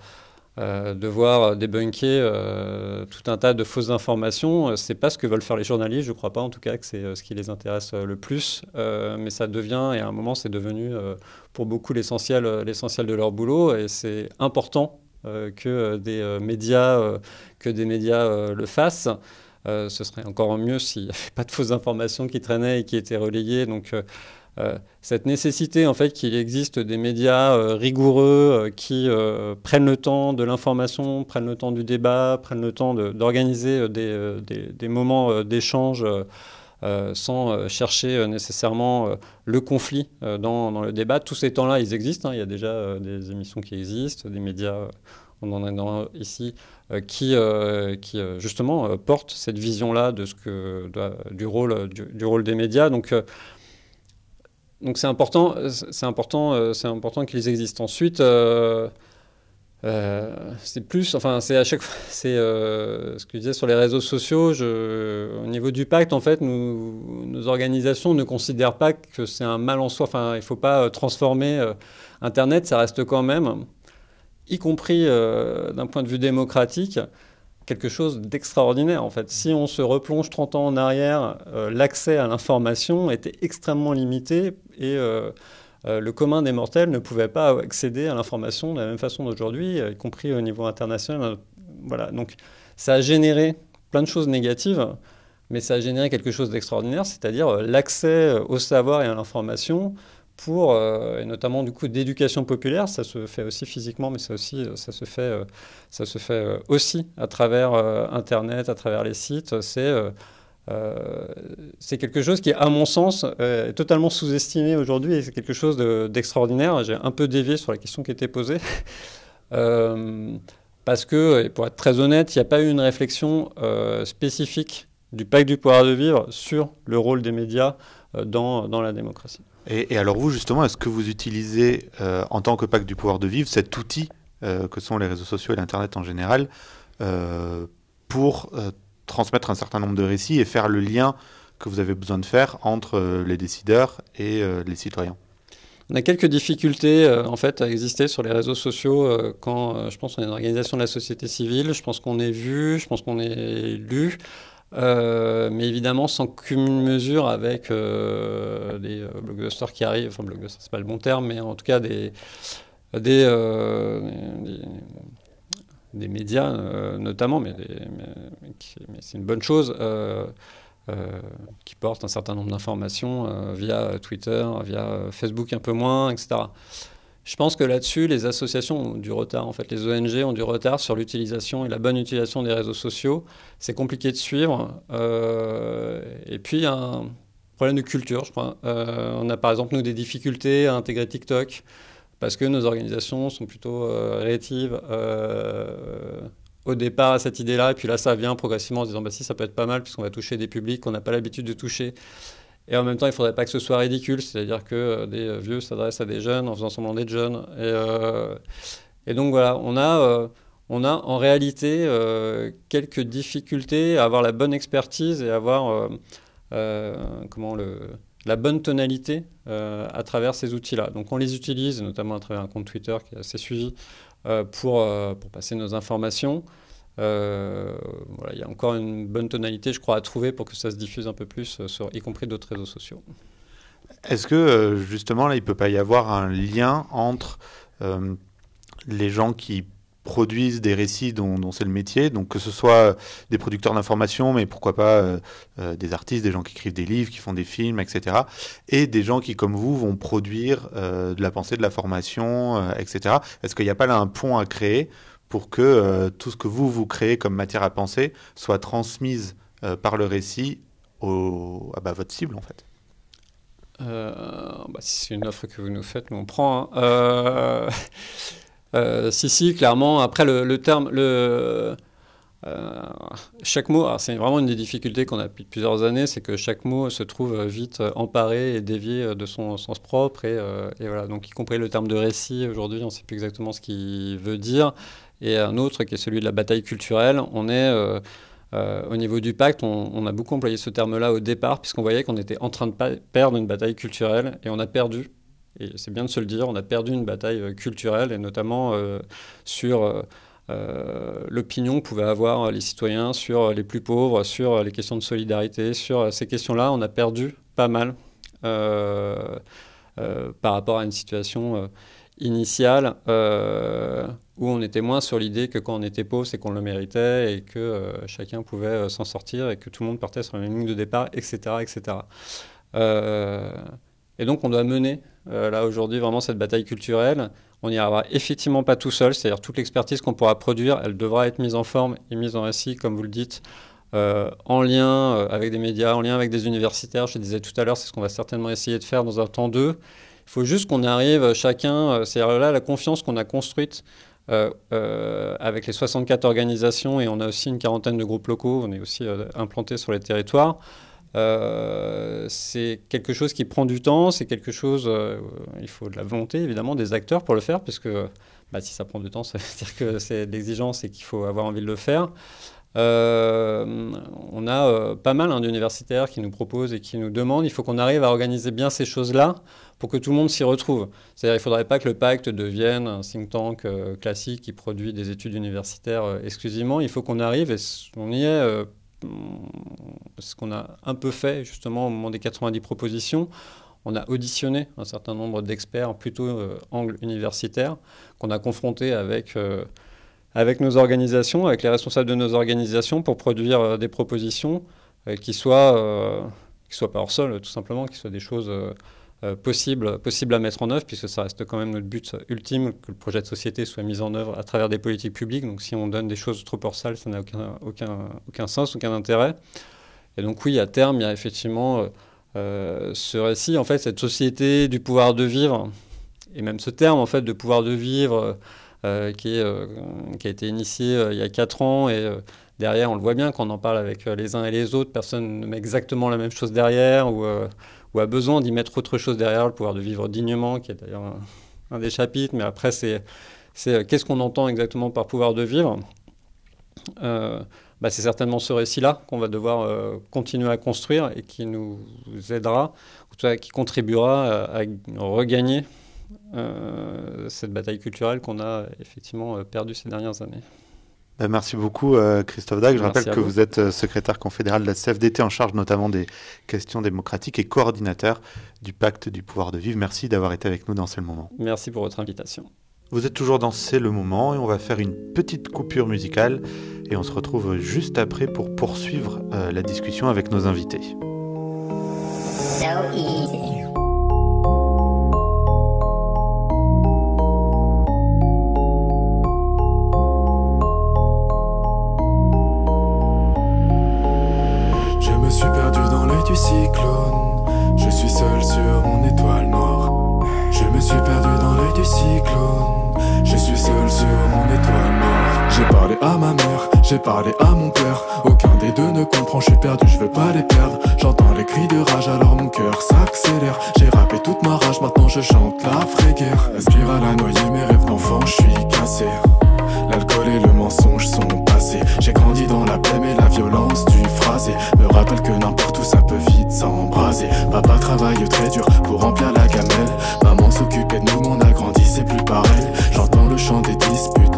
euh, devoir débunker euh, tout un tas de fausses informations. Euh, c'est pas ce que veulent faire les journalistes, je crois pas en tout cas que c'est ce qui les intéresse le plus, mais ça devient, et à un moment c'est devenu pour beaucoup l'essentiel, de leur boulot, et c'est important que des médias, que des médias le fassent. ce serait encore mieux s'il n'y avait pas de fausses informations qui traînaient et qui étaient relayées. Donc euh, cette nécessité en fait qu'il existe des médias euh, rigoureux euh, qui prennent le temps de l'information, prennent le temps du débat, prennent le temps d'organiser des, moments d'échange sans chercher nécessairement le conflit dans, le débat. Tous ces temps-là, ils existent. Hein. Il y a déjà des émissions qui existent, des médias, on en a dans, ici, qui, justement portent cette vision-là de ce que, du, rôle, du, rôle des médias. Donc, donc c'est important, c'est important, euh, c'est important qu'ils existent. Ensuite, euh, euh, c'est plus, enfin c'est à chaque fois, c'est ce que je disais sur les réseaux sociaux. au niveau du pacte, en fait, nous, nos organisations ne considèrent pas que c'est un mal en soi. Enfin, il ne faut pas transformer Internet. Ça reste quand même, y compris d'un point de vue démocratique, quelque chose d'extraordinaire en fait. Si on se replonge 30 ans en arrière, euh, l'accès à l'information était extrêmement limité et euh, euh, le commun des mortels ne pouvait pas accéder à l'information de la même façon d'aujourd'hui, y compris au niveau international. Voilà, donc ça a généré plein de choses négatives, mais ça a généré quelque chose d'extraordinaire, c'est-à-dire l'accès au savoir et à l'information pour, euh, et notamment du coup d'éducation populaire, ça se fait aussi physiquement, mais ça, aussi, euh, ça se fait, euh, ça se fait aussi à travers Internet, à travers les sites. C'est quelque chose qui, à mon sens, est totalement sous-estimé aujourd'hui et c'est quelque chose d'extraordinaire. J'ai un peu dévié sur la question qui était posée. parce que, et pour être très honnête, il n'y a pas eu une réflexion spécifique du pacte du pouvoir de vivre sur le rôle des médias dans la démocratie. Et, alors vous, justement, est-ce que vous utilisez, euh, en tant que pacte du pouvoir de vivre, cet outil euh, que sont les réseaux sociaux et l'Internet en général, euh, pour transmettre un certain nombre de récits et faire le lien que vous avez besoin de faire entre les décideurs et les citoyens? On a quelques difficultés en fait à exister sur les réseaux sociaux quand je pense qu'on est une organisation de la société civile, je pense qu'on est vu, je pense qu'on est lu. Euh, mais évidemment sans qu'une mesure avec euh, des euh, blockbusters qui arrivent, enfin blockbusters c'est pas le bon terme, mais en tout cas des, des, des, médias notamment, mais, c'est une bonne chose, qui portent un certain nombre d'informations via Twitter, via Facebook un peu moins, etc. Je pense que là-dessus, les associations ont du retard. En fait, les ONG ont du retard sur l'utilisation et la bonne utilisation des réseaux sociaux. C'est compliqué de suivre. Euh, et puis, un problème de culture, je crois. Euh, on a par exemple, nous, des difficultés à intégrer TikTok parce que nos organisations sont plutôt euh, rétives au départ à cette idée-là. Et puis là, ça vient progressivement en disant bah, si, ça peut être pas mal puisqu'on va toucher des publics qu'on n'a pas l'habitude de toucher. Et en même temps, il ne faudrait pas que ce soit ridicule, c'est-à-dire que euh, des euh, vieux s'adressent à des jeunes en faisant semblant d'être jeunes. Et, euh, et, donc voilà, on a, on a en réalité quelques difficultés à avoir la bonne expertise et à avoir comment le, la bonne tonalité à travers ces outils-là. Donc on les utilise, notamment à travers un compte Twitter qui est assez suivi, pour, pour passer nos informations. Voilà, il y a encore une bonne tonalité, je crois, à trouver pour que ça se diffuse un peu plus, sur, y compris d'autres réseaux sociaux. Est-ce que justement là, il peut pas y avoir un lien entre les gens qui produisent des récits dont, c'est le métier, donc que ce soit des producteurs d'information, mais pourquoi pas euh, euh, des artistes, des gens qui écrivent des livres, qui font des films, etc. Et des gens qui, comme vous, vont produire euh, de la pensée, de la formation, etc. Est-ce qu'il n'y a pas là un pont à créer pour que tout ce que vous, vous créez comme matière à penser soit transmise par le récit à bah, votre cible, en fait bah, si c'est une offre que vous nous faites, nous on prend. Hein. Euh, si, si, clairement. Après, le, terme, le, euh, chaque mot, c'est vraiment une des difficultés qu'on a depuis plusieurs années, c'est que chaque mot se trouve vite emparé et dévié de son sens propre. Et, euh, voilà, donc y compris le terme de récit, aujourd'hui, on ne sait plus exactement ce qu'il veut dire. Et un autre qui est celui de la bataille culturelle, on est... au niveau du pacte, on, a beaucoup employé ce terme-là au départ, puisqu'on voyait qu'on était en train de perdre une bataille culturelle, et on a perdu. Et c'est bien de se le dire, on a perdu une bataille euh, culturelle, et notamment euh, sur euh, l'opinion que pouvaient avoir les citoyens sur les plus pauvres, sur les questions de solidarité, sur ces questions-là, on a perdu pas mal par rapport à une situation initiale où on était moins sur l'idée que quand on était pauvre, c'est qu'on le méritait et que chacun pouvait s'en sortir et que tout le monde partait sur la même ligne de départ, etc. etc. et donc on doit mener euh, là aujourd'hui vraiment cette bataille culturelle. On n'y arrivera effectivement pas tout seul, c'est-à-dire toute l'expertise qu'on pourra produire, elle devra être mise en forme et mise en récit, comme vous le dites, euh, en lien euh, avec des médias, en lien avec des universitaires. Je disais tout à l'heure, c'est ce qu'on va certainement essayer de faire dans un temps d'eux. Il faut juste qu'on arrive chacun, c'est-à-dire là la confiance qu'on a construite avec les 64 organisations et on a aussi une quarantaine de groupes locaux, on est aussi implanté sur les territoires. Euh, c'est quelque chose qui prend du temps, c'est quelque chose, euh, il faut de la volonté évidemment des acteurs pour le faire, puisque bah, si ça prend du temps, ça veut dire que c'est l'exigence et qu'il faut avoir envie de le faire. Euh, on a pas mal hein, d'universitaires qui nous proposent et qui nous demandent, il faut qu'on arrive à organiser bien ces choses-là pour que tout le monde s'y retrouve. C'est-à-dire il ne faudrait pas que le pacte devienne un think tank classique qui produit des études universitaires exclusivement, il faut qu'on arrive, et on y est ce qu'on a un peu fait justement au moment des 90 propositions. On a auditionné un certain nombre d'experts, plutôt euh, angle universitaire, qu'on a confronté avec, euh, avec nos organisations, avec les responsables de nos organisations pour produire euh, des propositions qui soient, qui soient pas hors sol, tout simplement, qui soient des choses euh, possible, possible à mettre en œuvre, puisque ça reste quand même notre but ultime, que le projet de société soit mis en œuvre à travers des politiques publiques. Donc si on donne des choses trop hors salle, ça n'a aucun, aucun, aucun sens, aucun intérêt. Et donc oui, à terme, il y a effectivement euh, euh, ce récit, en fait, cette société du pouvoir de vivre, et même ce terme, en fait, de pouvoir de vivre, qui, est, qui a été initié il y a quatre ans, et derrière, on le voit bien, quand on en parle avec les uns et les autres, personne ne met exactement la même chose derrière, ou a besoin d'y mettre autre chose derrière, le pouvoir de vivre dignement, qui est d'ailleurs un, des chapitres, mais après, c'est euh, qu'est-ce qu'on entend exactement par pouvoir de vivre? Euh, bah, C'est certainement ce récit-là qu'on va devoir euh, continuer à construire et qui nous aidera, ou qui contribuera à, regagner cette bataille culturelle qu'on a effectivement perdue ces dernières années. Bah, merci beaucoup euh, Christophe Dag. Je rappelle que vous. êtes euh, secrétaire confédéral de la CFDT en charge notamment des questions démocratiques et coordinateur du pacte du pouvoir de vivre. Merci d'avoir été avec nous dans ce moment. Merci pour votre invitation. Vous êtes toujours dans C'est le moment et on va faire une petite coupure musicale et on se retrouve juste après pour poursuivre euh, la discussion avec nos invités. Je j'ai parlé à mon père. Aucun des deux ne comprend, je suis perdu, je veux pas les perdre. J'entends les cris de rage, alors mon cœur s'accélère. J'ai rappé toute ma rage, maintenant je chante la vraie guerre. La spirale a noyé mes rêves d'enfant, je suis cassé. L'alcool et le mensonge sont passés. J'ai grandi dans la paix mais la violence du phrasé me rappelle que n'importe où ça peut vite s'embraser. Papa travaille très dur pour remplir la gamelle. Maman s'occupait de nous, on a grandi, c'est plus pareil. J'entends le chant des disputes,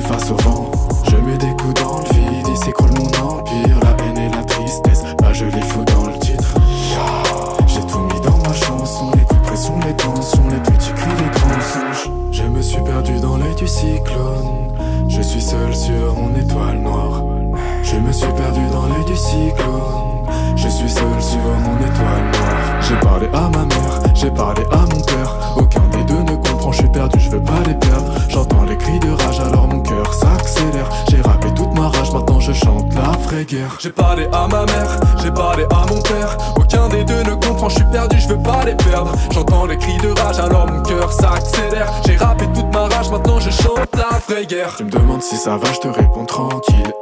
suis face au vent. Je mets des coups dans le vide, il s'écroule mon empire. La haine et la tristesse, bah je les fous dans le titre. J'ai tout mis dans ma chanson, les coups les tensions, les petits cris, les grands songes. Je me suis perdu dans l'œil du cyclone. Je suis seul sur mon étoile noire. Je me suis perdu dans l'œil du cyclone. Je suis seul sur mon étoile noire. J'ai parlé à ma mère, j'ai parlé à mon père. Aucun des deux ne comprend, je suis perdu, je veux pas les perdre. J'entends les cris de rage, alors mon cœur s'accélère. J'ai rappé toute ma rage, maintenant je chante la vraie guerre. J'ai parlé à ma mère, j'ai parlé à mon père. Aucun des deux ne comprend, je suis perdu, je veux pas les perdre. J'entends les cris de rage, alors mon cœur s'accélère. J'ai rappé toute ma rage, maintenant je chante la vraie guerre. Tu me demandes si ça va, je te réponds tranquille.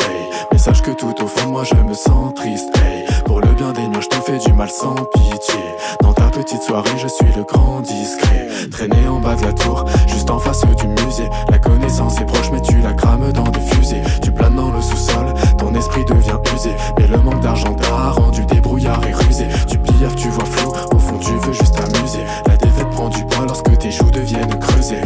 Mais sache que tout au fond moi je me sens triste. Pour le bien des miens, je te fais du mal sans pitié. Dans ta petite soirée, je suis le grand discret. Traîné en bas de la tour, juste en face du musée. La connaissance est proche, mais tu la crames dans des fusées. Tu planes dans le sous-sol, ton esprit devient usé. Mais le manque d'argent t'a rendu débrouillard et rusé. Tu piaffes, tu vois flou, au fond tu veux juste t'amuser. La défaite prend du poids lorsque tes joues deviennent creusées.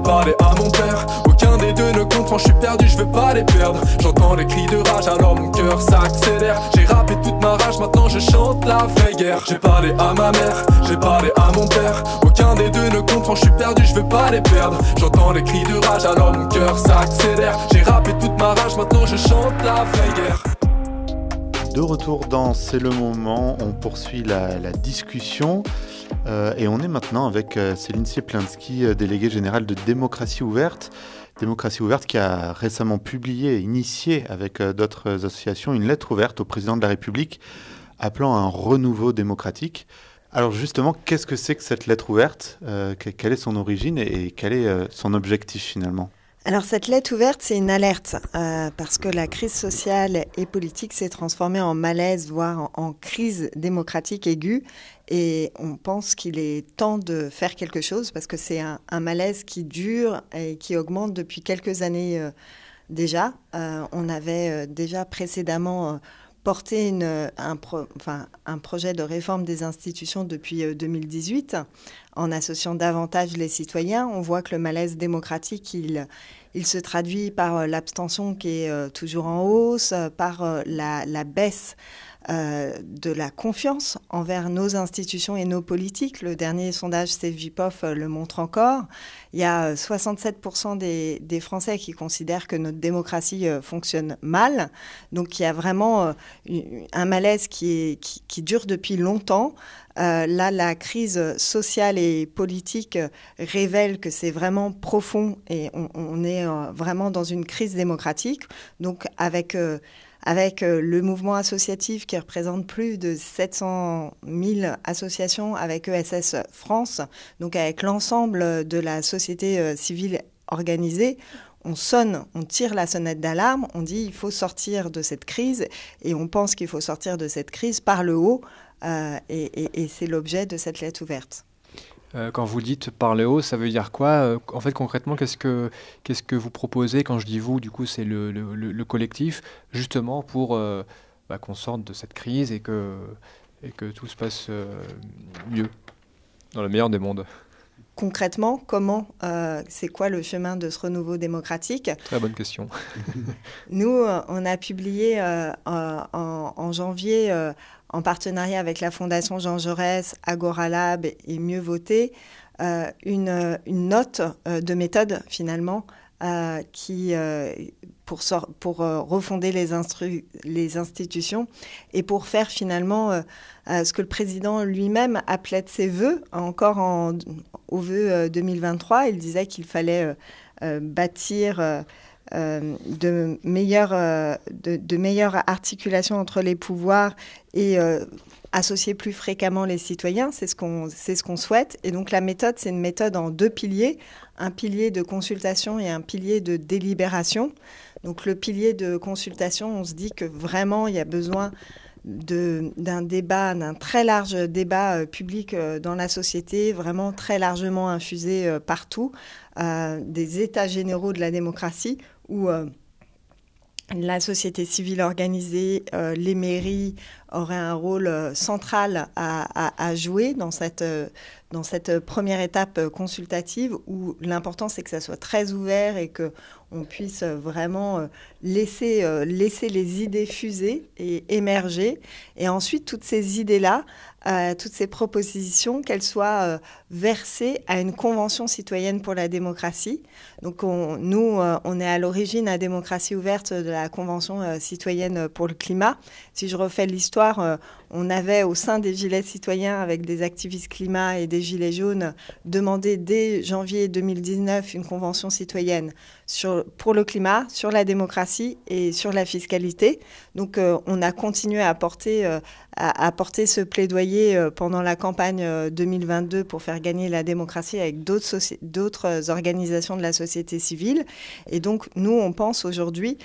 J'ai parlé à mon père. Aucun des deux ne comprend, je suis perdu, je veux pas les perdre. J'entends les cris de rage, alors mon cœur s'accélère. J'ai rappé toute ma rage, maintenant je chante la vraie guerre. J'ai parlé à ma mère, j'ai parlé à mon père. Aucun des deux ne comprend, je suis perdu, je veux pas les perdre. J'entends les cris de rage, alors mon cœur s'accélère. J'ai rappé toute ma rage, maintenant je chante la vraie guerre. De retour dans C'est le moment, on poursuit la, la discussion euh, et on est maintenant avec euh, Céline Sieplinski, euh, déléguée générale de Démocratie Ouverte. Démocratie Ouverte qui a récemment publié initié avec euh, d'autres associations une lettre ouverte au président de la République appelant à un renouveau démocratique. Alors justement, qu'est-ce que c'est que cette lettre ouverte que- Quelle est son origine et, quel est son objectif finalement? Alors cette lettre ouverte, c'est une alerte parce que la crise sociale et politique s'est transformée en malaise, voire en crise démocratique aiguë. Et on pense qu'il est temps de faire quelque chose parce que c'est un, malaise qui dure et qui augmente depuis quelques années euh, déjà. Euh, on avait euh, déjà précédemment porté un, projet de réforme des institutions depuis euh, 2018 en associant davantage les citoyens. On voit que le malaise démocratique, il, se traduit par l'abstention qui est toujours en hausse, par la baisse euh, de la confiance envers nos institutions et nos politiques. Le dernier sondage CVPOF euh, le montre encore. Il y a euh, 67% des, des Français qui considèrent que notre démocratie euh, fonctionne mal. Donc il y a vraiment euh, un malaise qui, dure depuis longtemps. Euh, là, la crise sociale et politique euh, révèle que c'est vraiment profond et on, est euh, vraiment dans une crise démocratique. Donc avec euh, avec euh, le mouvement associatif qui représente plus de 700 000 associations avec ESS France, donc avec l'ensemble de la société euh, civile organisée, on sonne, on tire la sonnette d'alarme, on dit il faut sortir de cette crise et on pense qu'il faut sortir de cette crise par le haut euh, et, c'est l'objet de cette lettre ouverte. Euh, quand vous dites par le haut, ça veut dire quoi Euh, En fait, concrètement, qu'est-ce que, qu'est-ce que vous proposez Quand je dis vous, du coup, c'est le, le- le- le collectif, justement pour euh, bah, qu'on sorte de cette crise et que, et que tout se passe mieux, dans le meilleur des mondes. Concrètement, comment, euh, c'est quoi le chemin de ce renouveau démocratique? Très bonne question. Nous, euh, on a publié euh, en, janvier, en partenariat avec la Fondation Jean Jaurès, Agora Lab et Mieux Voter, euh, une, une note euh, de méthode finalement euh, qui, pour, pour refonder les, les institutions et pour faire finalement ce que le président lui-même appelait de ses voeux, encore en, au vœu euh, 2023. Il disait qu'il fallait bâtir de, meilleures, euh, de, de meilleures articulations entre les pouvoirs et euh, associer plus fréquemment les citoyens. C'est ce qu'on ce qu'on souhaite. Et donc la méthode, c'est une méthode en deux piliers, un pilier de consultation et un pilier de délibération. Donc le pilier de consultation, on se dit que vraiment, il y a besoin d'un débat, d'un très large débat euh, public euh, dans la société, vraiment très largement infusé partout, des états généraux de la démocratie où la société civile organisée, euh, les mairies auraient un rôle euh, central à, jouer dans cette, euh, dans cette première étape consultative où l'important c'est que ça soit très ouvert et que on puisse vraiment laisser, laisser les idées fuser et émerger. Et ensuite, toutes ces idées-là, toutes ces propositions, qu'elles soient versées à une convention citoyenne pour la démocratie. Donc nous, on est à l'origine à Démocratie ouverte de la Convention citoyenne pour le climat. Si je refais l'histoire, euh, on avait au sein des Gilets citoyens, avec des activistes climat et des Gilets jaunes, demandé dès janvier 2019 une convention citoyenne pour le climat, sur la démocratie et sur la fiscalité. Donc euh, on a continué à porter, euh, à, porter ce plaidoyer pendant la campagne 2022 pour faire gagner la démocratie avec d'autres organisations de la société civile. Et donc nous, on pense aujourd'hui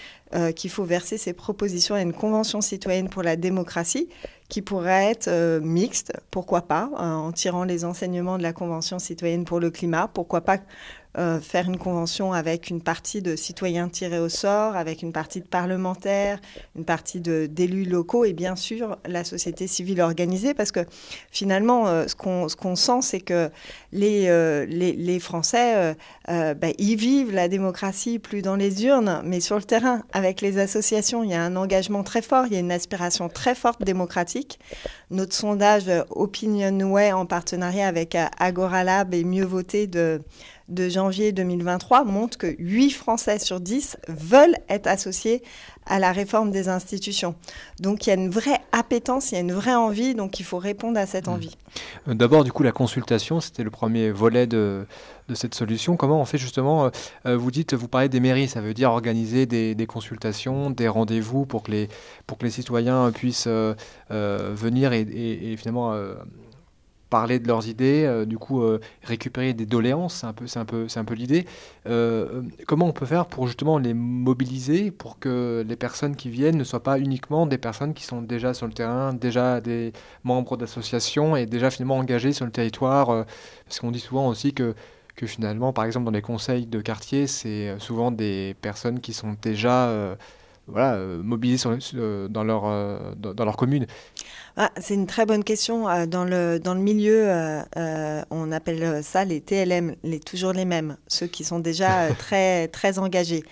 qu'il faut verser ces propositions à une convention citoyenne pour la démocratie qui pourrait être euh, mixte, pourquoi pas, euh, en tirant les enseignements de la Convention citoyenne pour le climat, pourquoi pas euh, faire une convention avec une partie de citoyens tirés au sort, avec une partie de parlementaires, une partie d'élus locaux et bien sûr la société civile organisée, parce que finalement, euh, ce qu'on sent, c'est que les, euh, les, les, Français, bah, ils vivent la démocratie plus dans les urnes, mais sur le terrain, avec les associations, il y a un engagement très fort, il y a une aspiration très forte démocratique. Notre sondage Opinionway en partenariat avec Agora Lab et Mieux Voter de de janvier 2023 montre que 8 Français sur 10 veulent être associés à la réforme des institutions. Donc il y a une vraie appétence, il y a une vraie envie, donc il faut répondre à cette mmh. envie. Euh, d'abord, du coup, la consultation, c'était le premier volet de, cette solution. Comment on fait justement, euh, euh, vous dites, vous parlez des mairies, ça veut dire organiser des, consultations, des rendez-vous pour que les, pour que les citoyens puissent venir et finalement parler de leurs idées, euh, du coup euh, récupérer des doléances, c'est un peu, un peu, un peu l'idée. Euh, comment on peut faire pour justement les mobiliser, pour que les personnes qui viennent ne soient pas uniquement des personnes qui sont déjà sur le terrain, déjà des membres d'associations et déjà finalement engagés sur le territoire, parce qu'on dit souvent aussi que que finalement, par exemple, dans les conseils de quartier, c'est souvent des personnes qui sont déjà voilà, sur, dans, leur, dans leur commune. Ah, c'est une très bonne question. Euh, dans le, dans le milieu, euh, euh, on appelle ça les TLM, les, toujours les mêmes, ceux qui sont déjà très, très engagés.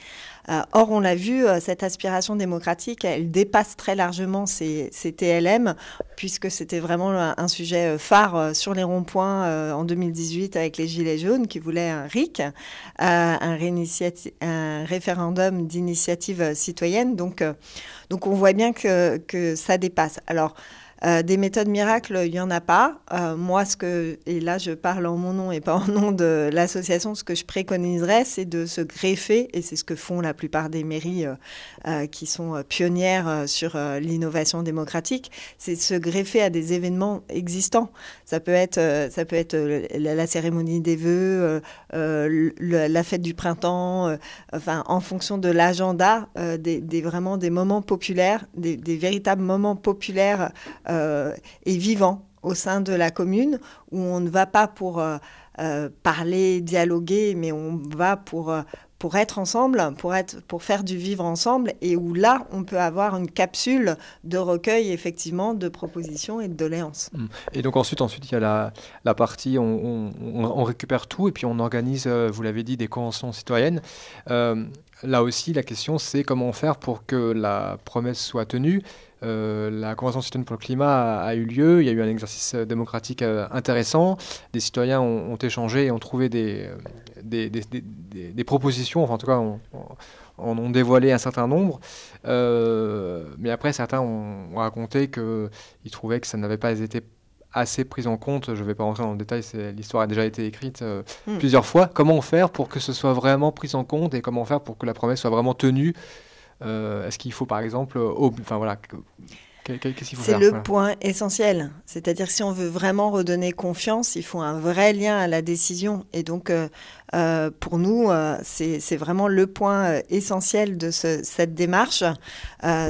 Or, on l'a vu, cette aspiration démocratique, elle dépasse très largement ces, TLM, puisque c'était vraiment un, sujet phare sur les ronds-points en 2018 avec les Gilets jaunes qui voulaient un RIC, un, un, référendum d'initiative citoyenne. Donc, donc, on voit bien que, que ça dépasse. Alors, euh, des méthodes miracles, il n'y en a pas. Euh, moi, ce que, et là je parle en mon nom et pas en nom de l'association, ce que je préconiserais, c'est de se greffer, et c'est ce que font la plupart des mairies euh, qui sont pionnières sur l'innovation démocratique, c'est se greffer à des événements existants. Ça peut être, ça peut être la, cérémonie des vœux, la fête du printemps, enfin, en fonction de l'agenda, des, vraiment des moments populaires, des véritables moments populaires euh, et vivant au sein de la commune, où on ne va pas pour euh, euh, parler, dialoguer, mais on va pour, pour être ensemble, pour, être, pour faire du vivre ensemble, et où là, on peut avoir une capsule de recueil, effectivement, de propositions et de doléances. Mmh. Et donc ensuite, ensuite il y a la, partie, on, récupère tout, et puis on organise, vous l'avez dit, des conventions citoyennes. là aussi, la question, c'est comment faire pour que la promesse soit tenue. Euh, la Convention citoyenne pour le climat a, eu lieu. Il y a eu un exercice euh, démocratique euh, intéressant. Des citoyens ont, échangé et ont trouvé des, des, propositions, enfin en tout cas, on, ont dévoilé un certain nombre. mais après, certains ont, raconté qu'ils trouvaient que ça n'avait pas été assez pris en compte. Je ne vais pas rentrer dans le détail, l'histoire a déjà été écrite hmm. plusieurs fois. Comment faire pour que ce soit vraiment pris en compte et comment faire pour que la promesse soit vraiment tenue euh, est-ce qu'il faut par exemple, enfin voilà, c'est le point essentiel. C'est-à-dire si on veut vraiment redonner confiance, il faut un vrai lien à la décision. Et donc, euh, pour nous, c'est vraiment le point essentiel de cette démarche.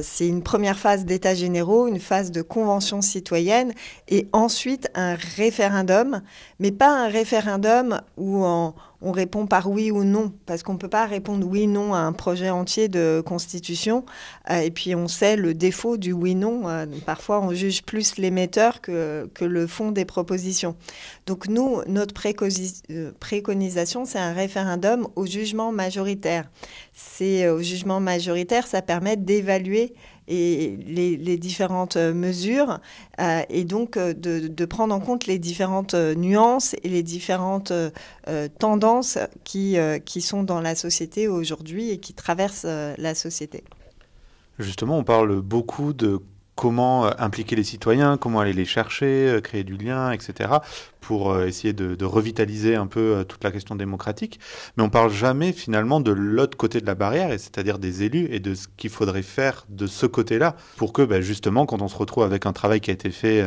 c'est une première phase d'état généraux, une phase de convention citoyenne et ensuite un référendum, mais pas un référendum où on on répond par oui ou non, parce qu'on ne peut pas répondre oui-non à un projet entier de constitution. Euh, et puis on sait le défaut du oui-non. Euh, parfois on juge plus l'émetteur que, le fond des propositions. Donc nous, notre euh, préconisation, c'est un référendum au jugement majoritaire. C'est au jugement majoritaire, ça permet d'évaluer les, différentes euh, mesures euh, et donc euh, de, prendre en compte les différentes nuances et les différentes tendances qui sont dans la société aujourd'hui et qui traversent la société. Justement, on parle beaucoup de comment euh, impliquer les citoyens, comment aller les chercher, euh, créer du lien, etc., pour euh, essayer de, revitaliser un peu toute la question démocratique. Mais on parle jamais finalement de l'autre côté de la barrière, c'est-à-dire des élus et de ce qu'il faudrait faire de ce côté-là, pour que bah, justement, quand on se retrouve avec un travail qui a été fait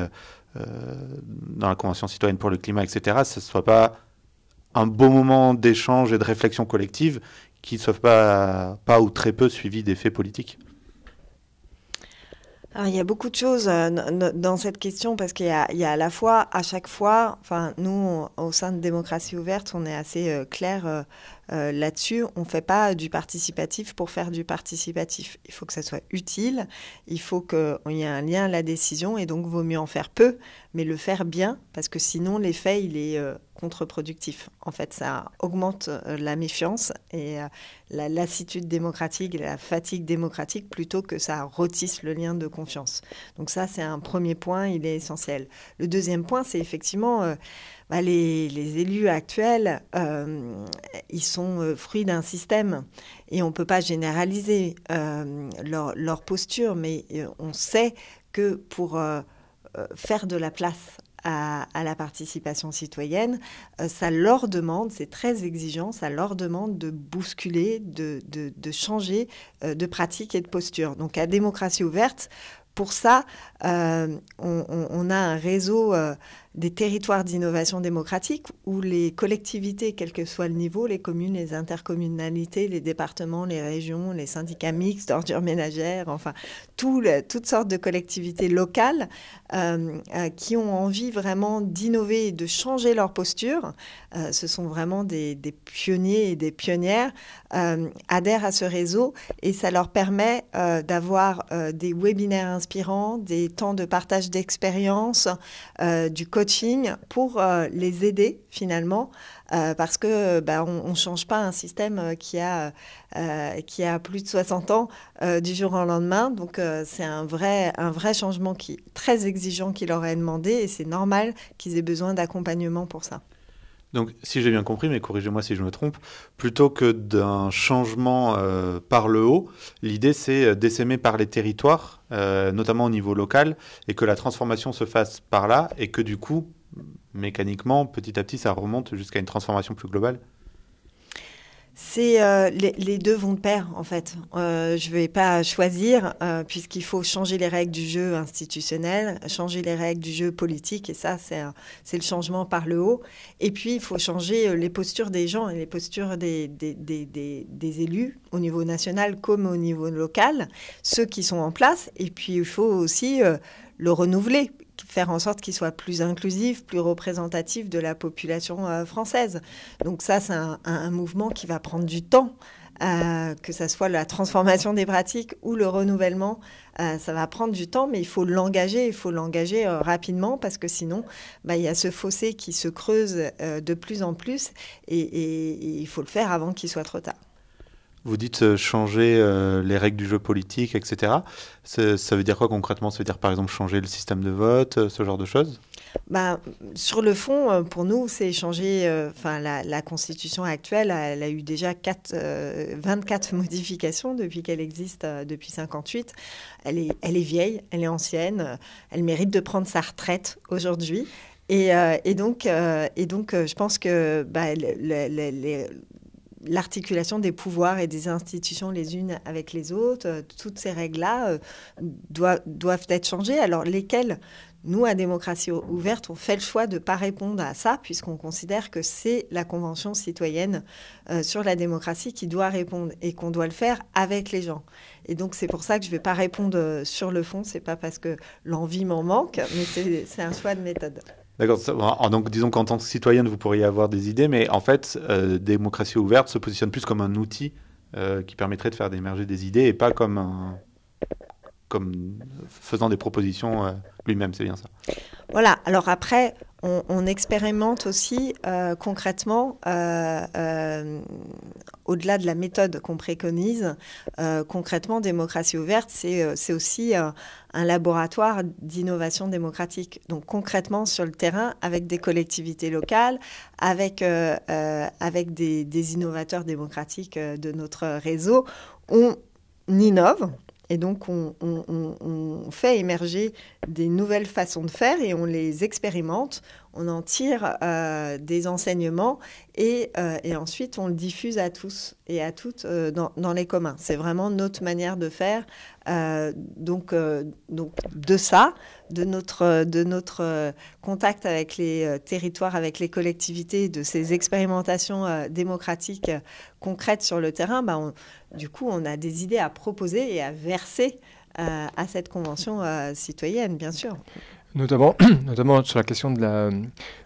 dans la Convention citoyenne pour le climat, etc., ce ne soit pas un beau moment d'échange et de réflexion collective qui ne soit pas, pas ou très peu suivi d'effets politiques il y a beaucoup de choses euh, dans cette question parce qu'il y, y, a à la fois, à chaque fois, enfin, nous, au sein de Démocratie ouverte, on est assez euh, clair euh, là-dessus, on ne fait pas du participatif pour faire du participatif. Il faut que ça soit utile, il faut qu'il y ait un lien à la décision et donc vaut mieux en faire peu, mais le faire bien parce que sinon l'effet il est euh, contre-productif. En fait, ça augmente euh, la méfiance et la lassitude démocratique et la fatigue démocratique plutôt que ça retisse le lien de confiance. Donc ça, c'est un premier point, il est essentiel. Le deuxième point, c'est effectivement bah, les, élus actuels, euh, ils sont euh, fruits d'un système et on ne peut pas généraliser euh, leur, posture, mais on sait que pour faire de la place à, la participation citoyenne, ça leur demande, c'est très exigeant, ça leur demande de bousculer, de, changer de pratique et de posture. Donc à démocratie ouverte, pour ça, on, on, a un réseau des territoires d'innovation démocratique où les collectivités, quel que soit le niveau, les communes, les intercommunalités, les départements, les régions, les syndicats mixtes d'ordures ménagères, enfin, toutes sortes de collectivités locales euh, euh, qui ont envie vraiment d'innover et de changer leur posture, euh, ce sont vraiment des, pionniers et des pionnières, adhèrent à ce réseau et ça leur permet d'avoir des webinaires inspirants, des temps de partage d'expériences, du pour euh, les aider finalement euh, parce que bah, on ne change pas un système euh, qui a, qui a plus de 60 ans du jour au lendemain. Donc c'est un vrai, un vrai changement qui très exigeant qui leur est demandé et c'est normal qu'ils aient besoin d'accompagnement pour ça. Donc, si j'ai bien compris, mais corrigez-moi si je me trompe, plutôt que d'un changement par le haut, l'idée c'est d'essaimer par les territoires, notamment au niveau local, et que la transformation se fasse par là, et que du coup, mécaniquement, petit à petit, ça remonte jusqu'à une transformation plus globale c'est euh, les, deux vont de pair en fait. Euh, je ne vais pas choisir euh, puisqu'il faut changer les règles du jeu institutionnel, changer les règles du jeu politique et ça c'est c'est le changement par le haut. Et puis il faut changer les postures des gens et les postures des, des, des, des, élus au niveau national comme au niveau local, ceux qui sont en place. Et puis il faut aussi le renouveler faire en sorte qu'il soit plus inclusif, plus représentatif de la population euh, française. Donc ça, c'est un, mouvement qui va prendre du temps. Euh, que ce soit la transformation des pratiques ou le renouvellement, euh, ça va prendre du temps, mais il faut l'engager, il faut l'engager rapidement parce que sinon, bah, il y a ce fossé qui se creuse de plus en plus et il faut le faire avant qu'il soit trop tard. Vous dites euh, changer euh, les règles du jeu politique, etc. Ça veut dire quoi concrètement? Ça veut dire par exemple changer le système de vote, euh, ce genre de choses? Bah, Sur le fond, pour nous, c'est changer. La, constitution actuelle, elle a eu déjà 4, 24 modifications depuis qu'elle existe, depuis 58. Elle est, elle est vieille, elle est ancienne, elle mérite de prendre sa retraite aujourd'hui. Et, et, donc, et donc je pense que bah, les l'articulation des pouvoirs et des institutions les unes avec les autres, euh, toutes ces règles-là euh, doivent, être changées. Alors lesquelles? Nous, à démocratie ouverte, on fait le choix de ne pas répondre à ça, puisqu'on considère que c'est la Convention citoyenne euh, sur la démocratie qui doit répondre et qu'on doit le faire avec les gens. Et donc, c'est pour ça que je ne vais pas répondre sur le fond. C'est pas parce que l'envie m'en manque, mais c'est un choix de méthode. D'accord. Donc, disons qu'en tant que citoyenne, vous pourriez avoir des idées, mais en fait, euh, démocratie ouverte se positionne plus comme un outil qui permettrait de faire émerger des idées et pas comme faisant des propositions euh, lui-même, c'est bien ça. Voilà, alors après, on, expérimente aussi euh, concrètement, euh, au-delà de la méthode qu'on préconise, concrètement, démocratie ouverte, c'est aussi un laboratoire d'innovation démocratique. Donc concrètement, sur le terrain, avec des collectivités locales, avec, avec des, des, innovateurs démocratiques de notre réseau, on innove et donc, on, fait émerger des nouvelles façons de faire et on les expérimente, on en tire euh, des enseignements et, euh, et, ensuite on le diffuse à tous et à toutes euh, dans, les communs. C'est vraiment notre manière de faire. donc, de ça, de notre, de notre contact avec les territoires, avec les collectivités, de ces expérimentations démocratiques concrètes sur le terrain, bah du coup, on a des idées à proposer et à verser à cette convention citoyenne, bien sûr. Notamment, notamment sur la question de la,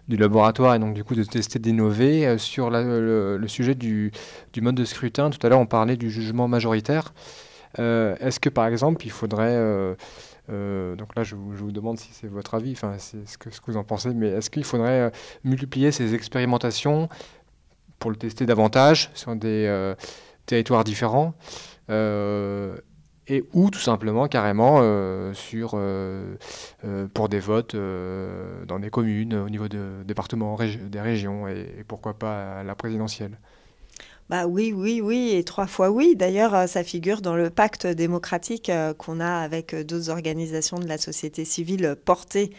du laboratoire et donc du coup de tester, d'innover. Euh, sur le, sujet du, du, mode de scrutin, tout à l'heure on parlait du jugement majoritaire. Euh, est-ce que par exemple il faudrait... Euh, donc là je vous, je vous demande si c'est votre avis, enfin c'est ce que, ce que vous en pensez, mais est-ce qu'il faudrait multiplier ces expérimentations pour le tester davantage sur des territoires différents? Et ou tout simplement carrément euh, sur, euh, euh, pour des votes dans des communes, au niveau de départements, des régions et, pourquoi pas à la présidentielle. Bah oui, oui, oui, et trois fois oui. D'ailleurs, ça figure dans le pacte démocratique qu'on a avec d'autres organisations de la société civile portées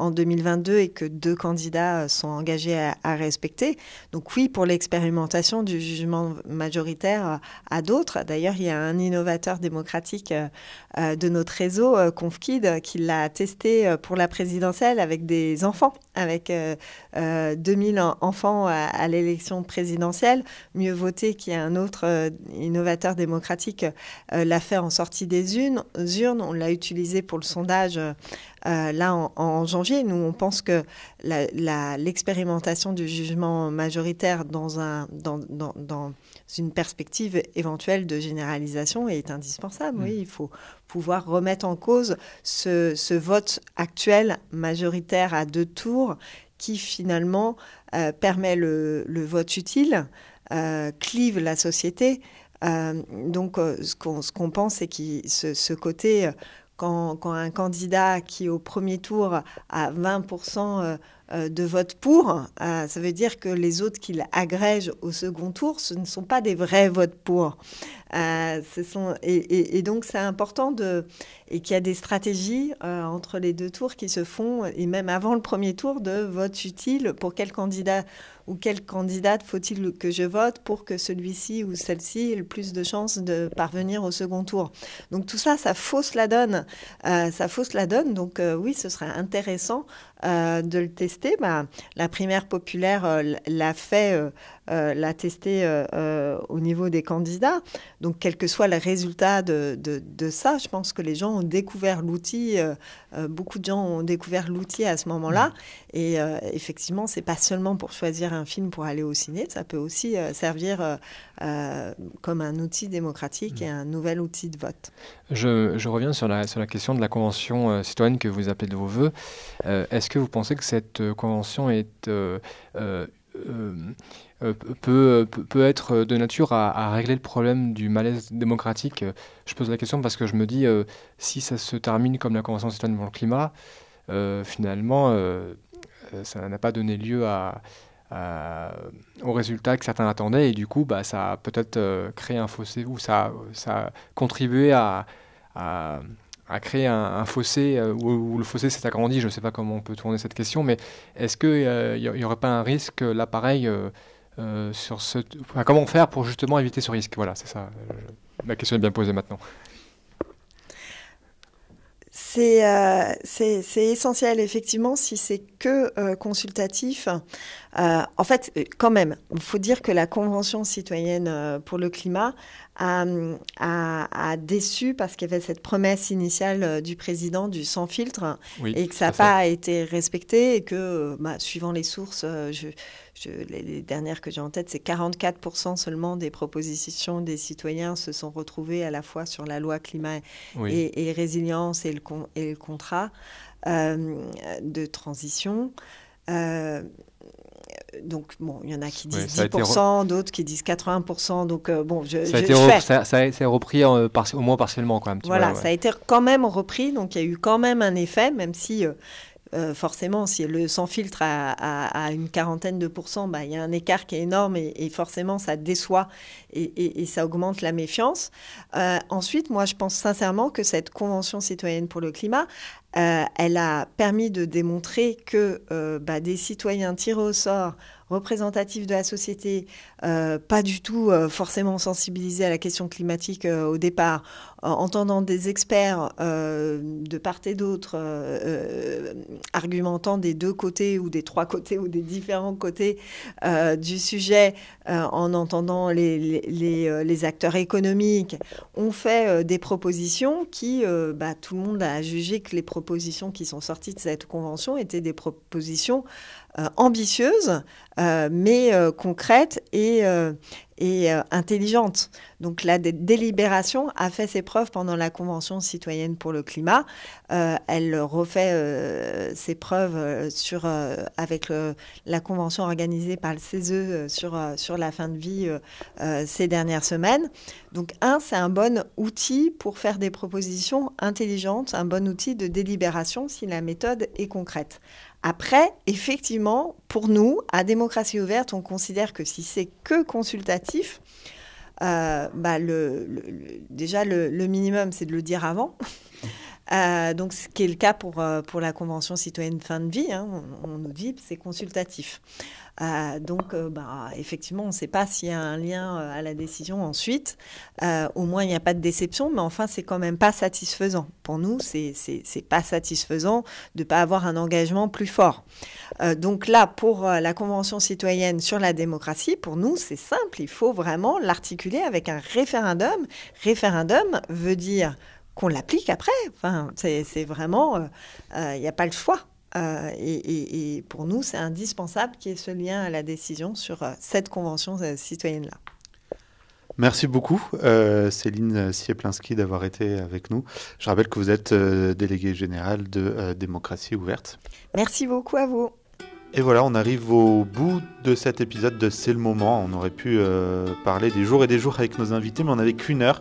en 2022 et que deux candidats sont engagés à, respecter. Donc oui, pour l'expérimentation du jugement majoritaire à d'autres. D'ailleurs, il y a un innovateur démocratique euh, de notre réseau, euh, Confkid, qui l'a testé pour la présidentielle avec des enfants, avec 2000 euh, enfants à, l'élection présidentielle. Mieux voté qu'il y a un autre innovateur démocratique l'a fait en sortie des urnes. On l'a utilisé pour le sondage euh, là en, janvier. Nous, on pense que l'expérimentation du jugement majoritaire dans, un, dans, dans, une perspective éventuelle de généralisation est indispensable. Mm. Oui, il faut pouvoir remettre en cause ce, ce, vote actuel majoritaire à deux tours qui finalement euh, permet le, le, vote utile, euh, clive la société. donc, ce qu'on pense, c'est que ce, ce, côté quand, un candidat qui au premier tour a 20% euh, euh, de vote pour, euh, ça veut dire que les autres qu'il agrège au second tour, ce ne sont pas des vrais votes pour. ce sont, et, donc c'est important de, et qu'il y a des stratégies entre les deux tours qui se font, et même avant le premier tour, de vote utile pour quel candidat ou quelle candidate faut-il que je vote pour que celui-ci ou celle-ci ait le plus de chances de parvenir au second tour? Donc tout ça, ça fausse la donne. Euh, ça fausse la donne. Donc euh, oui, ce serait intéressant euh, de le tester. Bah, la primaire populaire l'a fait, l'a testé au niveau des candidats. Donc quel que soit le résultat de, de, de ça, je pense que les gens ont découvert l'outil. beaucoup de gens ont découvert l'outil à ce moment-là. Mmh. Et effectivement, c'est pas seulement pour choisir un film pour aller au ciné, ça peut aussi euh, servir euh, euh, comme un outil démocratique et un nouvel outil de vote. Je, reviens sur la, sur la question de la convention citoyenne que vous appelez de vos voeux. Est-ce que vous pensez que cette convention est peut, peut, être de nature à, régler le problème du malaise démocratique Je pose la question parce que je me dis, si ça se termine comme la Convention citoyenne pour le climat, finalement, ça n'a pas donné lieu à, euh, aux résultats que certains attendaient et du coup bah, ça a peut-être euh, créé un fossé ou ça, ça a contribué à, à, créer un, fossé euh, où, le fossé s'est agrandi. Je ne sais pas comment on peut tourner cette question, mais est-ce qu'il n'y aurait pas un risque là pareil sur ce... comment faire pour justement éviter ce risque? Voilà, c'est ça. la question est bien posée maintenant C'est euh, c'est c'est essentiel, effectivement, si c'est que euh, consultatif. Euh, en fait, euh, quand même, il faut dire que la Convention citoyenne euh, pour le climat a, a- a déçu parce qu'il y avait cette promesse initiale du président du sans filtre Oui, et que ça n'a pas été respecté et que, bah, suivant les sources, je, je- les, les dernières que j'ai en tête, c'est 44% seulement des propositions des citoyens se sont retrouvées à la fois sur la loi climat Oui. et, et résilience et le, con- et le contrat euh, de transition. Euh, donc, bon, il y en a qui disent ça a été 10%, d'autres qui disent 80%. Donc, euh, bon, je, Ça a je- été je re- fais. ça- ça a- ça a repris euh, au moins partiellement, quoi, un petit peu, Voilà, ouais. ça a été quand même repris, donc il y a eu quand même un effet, même si euh, euh, forcément, si le sans filtre à, à- à une quarantaine de pourcents, bah, il y a un écart qui est énorme et, et forcément ça déçoit et, et- et ça augmente la méfiance. Euh, ensuite, moi je pense sincèrement que cette Convention citoyenne pour le climat, elle a permis de démontrer que euh, bah, des citoyens tirés au sort, représentatifs de la société, euh, pas du tout euh, forcément sensibilisés à la question climatique euh, au départ, en entendant des experts de part et d'autre argumentant des deux côtés ou des trois côtés ou des différents côtés du sujet, en entendant les, les, acteurs économiques, ont fait des propositions qui, bah, tout le monde a jugé que les propositions qui sont sorties de cette convention étaient des propositions euh, ambitieuses, euh, mais euh, concrètes et, et intelligentes. Donc la dé- délibération a fait ses preuves pendant la Convention citoyenne pour le climat. Elle refait ses preuves avec la convention organisée par le CESE sur, la fin de vie ces dernières semaines. Donc un, c'est un bon outil pour faire des propositions intelligentes, un bon outil de délibération si la méthode est concrète. Après, effectivement, pour nous, à démocratie ouverte, on considère que si c'est que consultatif, euh, bah, déjà le minimum, c'est de le dire avant. Euh, donc, ce qui est le cas pour, euh, pour la Convention citoyenne fin de vie, hein, on, nous dit c'est consultatif. Euh, donc, bah, effectivement, on ne sait pas s'il y a un lien à la décision ensuite. Au moins, il n'y a pas de déception, mais enfin, c'est quand même pas satisfaisant. Pour nous, c'est pas satisfaisant de ne pas avoir un engagement plus fort. Donc là, pour la Convention citoyenne sur la démocratie, pour nous, c'est simple. Il faut vraiment l'articuler avec un référendum. Référendum veut dire qu'on l'applique après. Enfin, c'est vraiment, euh, euh, il n'y a pas le choix. Euh, et, et- et pour nous, c'est indispensable qu'il y ait ce lien à la décision sur euh, cette convention euh, citoyenne-là. Merci beaucoup, Céline Sieplinski, d'avoir été avec nous. Je rappelle que vous êtes déléguée générale de Démocratie Ouverte. Merci beaucoup à vous. Et voilà, on arrive au bout de cet épisode de C'est le moment. On aurait pu parler des jours et des jours avec nos invités, mais on n'avait qu'une heure.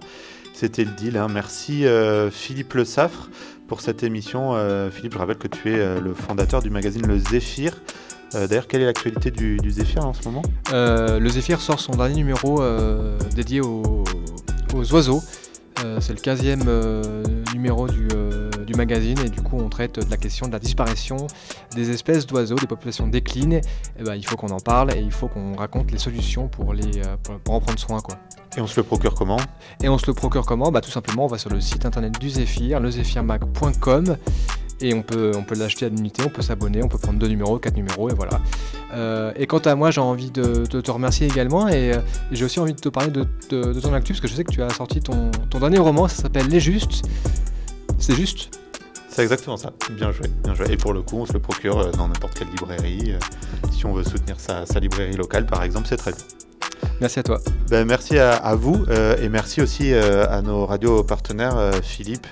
C'était le deal. hein. Merci euh, Philippe Le Saffre pour cette émission. Euh, Philippe, je rappelle que tu es euh, le fondateur du magazine Le Zéphyr. D'ailleurs, quelle est l'actualité du, du Zéphyr en ce moment? Le Zéphyr sort son dernier numéro dédié aux, aux oiseaux. C'est le 15e euh, numéro du magazine et du coup on traite de la question de la disparition des espèces d'oiseaux, des populations déclinent. Et ben, il faut qu'on en parle et il faut qu'on raconte les solutions pour, les, euh, pour, pour en prendre soin. Quoi. Et on se le procure comment? Et on se le procure comment? Bah, Tout simplement on va sur le site internet du Zéphyr, lezéphirmag.com et on peut, on peut l'acheter à l'unité, on peut s'abonner, on peut prendre deux numéros, quatre numéros et voilà. Euh, et quant à moi, j'ai envie de, de te remercier également et, et j'ai aussi envie de te parler de, de- de ton actu parce que je sais que tu as sorti ton, ton dernier roman, ça s'appelle Les Justes. C'est juste? C'est exactement ça. Bien joué, bien joué. Et pour le coup, on se le procure euh, dans n'importe quelle librairie. euh, Si on veut soutenir sa, sa librairie locale, par exemple, c'est très bien. Merci à toi. Ben, merci à, à vous euh, et merci aussi euh, à nos radios partenaires, euh, Philippe,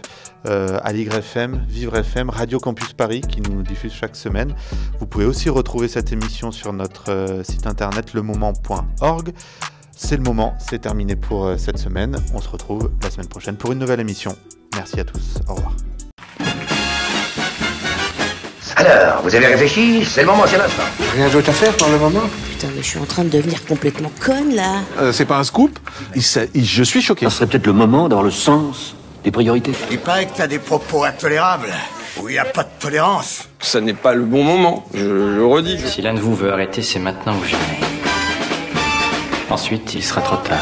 Aligre FM, Vivre FM, Radio Campus Paris qui nous diffuse chaque semaine. Vous pouvez aussi retrouver cette émission sur notre site internet lemoment.org. C'est le moment, c'est terminé pour cette semaine. On se retrouve la semaine prochaine pour une nouvelle émission. Merci à tous, au revoir. Alors, vous avez réfléchi C'est le moment, c'est l'instant. Rien d'autre à faire pour le moment Putain, mais je suis en train de devenir complètement conne là. Euh, C'est pas un scoop Il s'a- il- Je suis choqué. Ce serait peut-être le moment d'avoir le sens des priorités. Il paraît que t'as des propos intolérables, où il n'y a pas de tolérance. Ça n'est pas le bon moment, je le redis. Si l'un de vous veut arrêter, c'est maintenant ou jamais. Ensuite, il sera trop tard.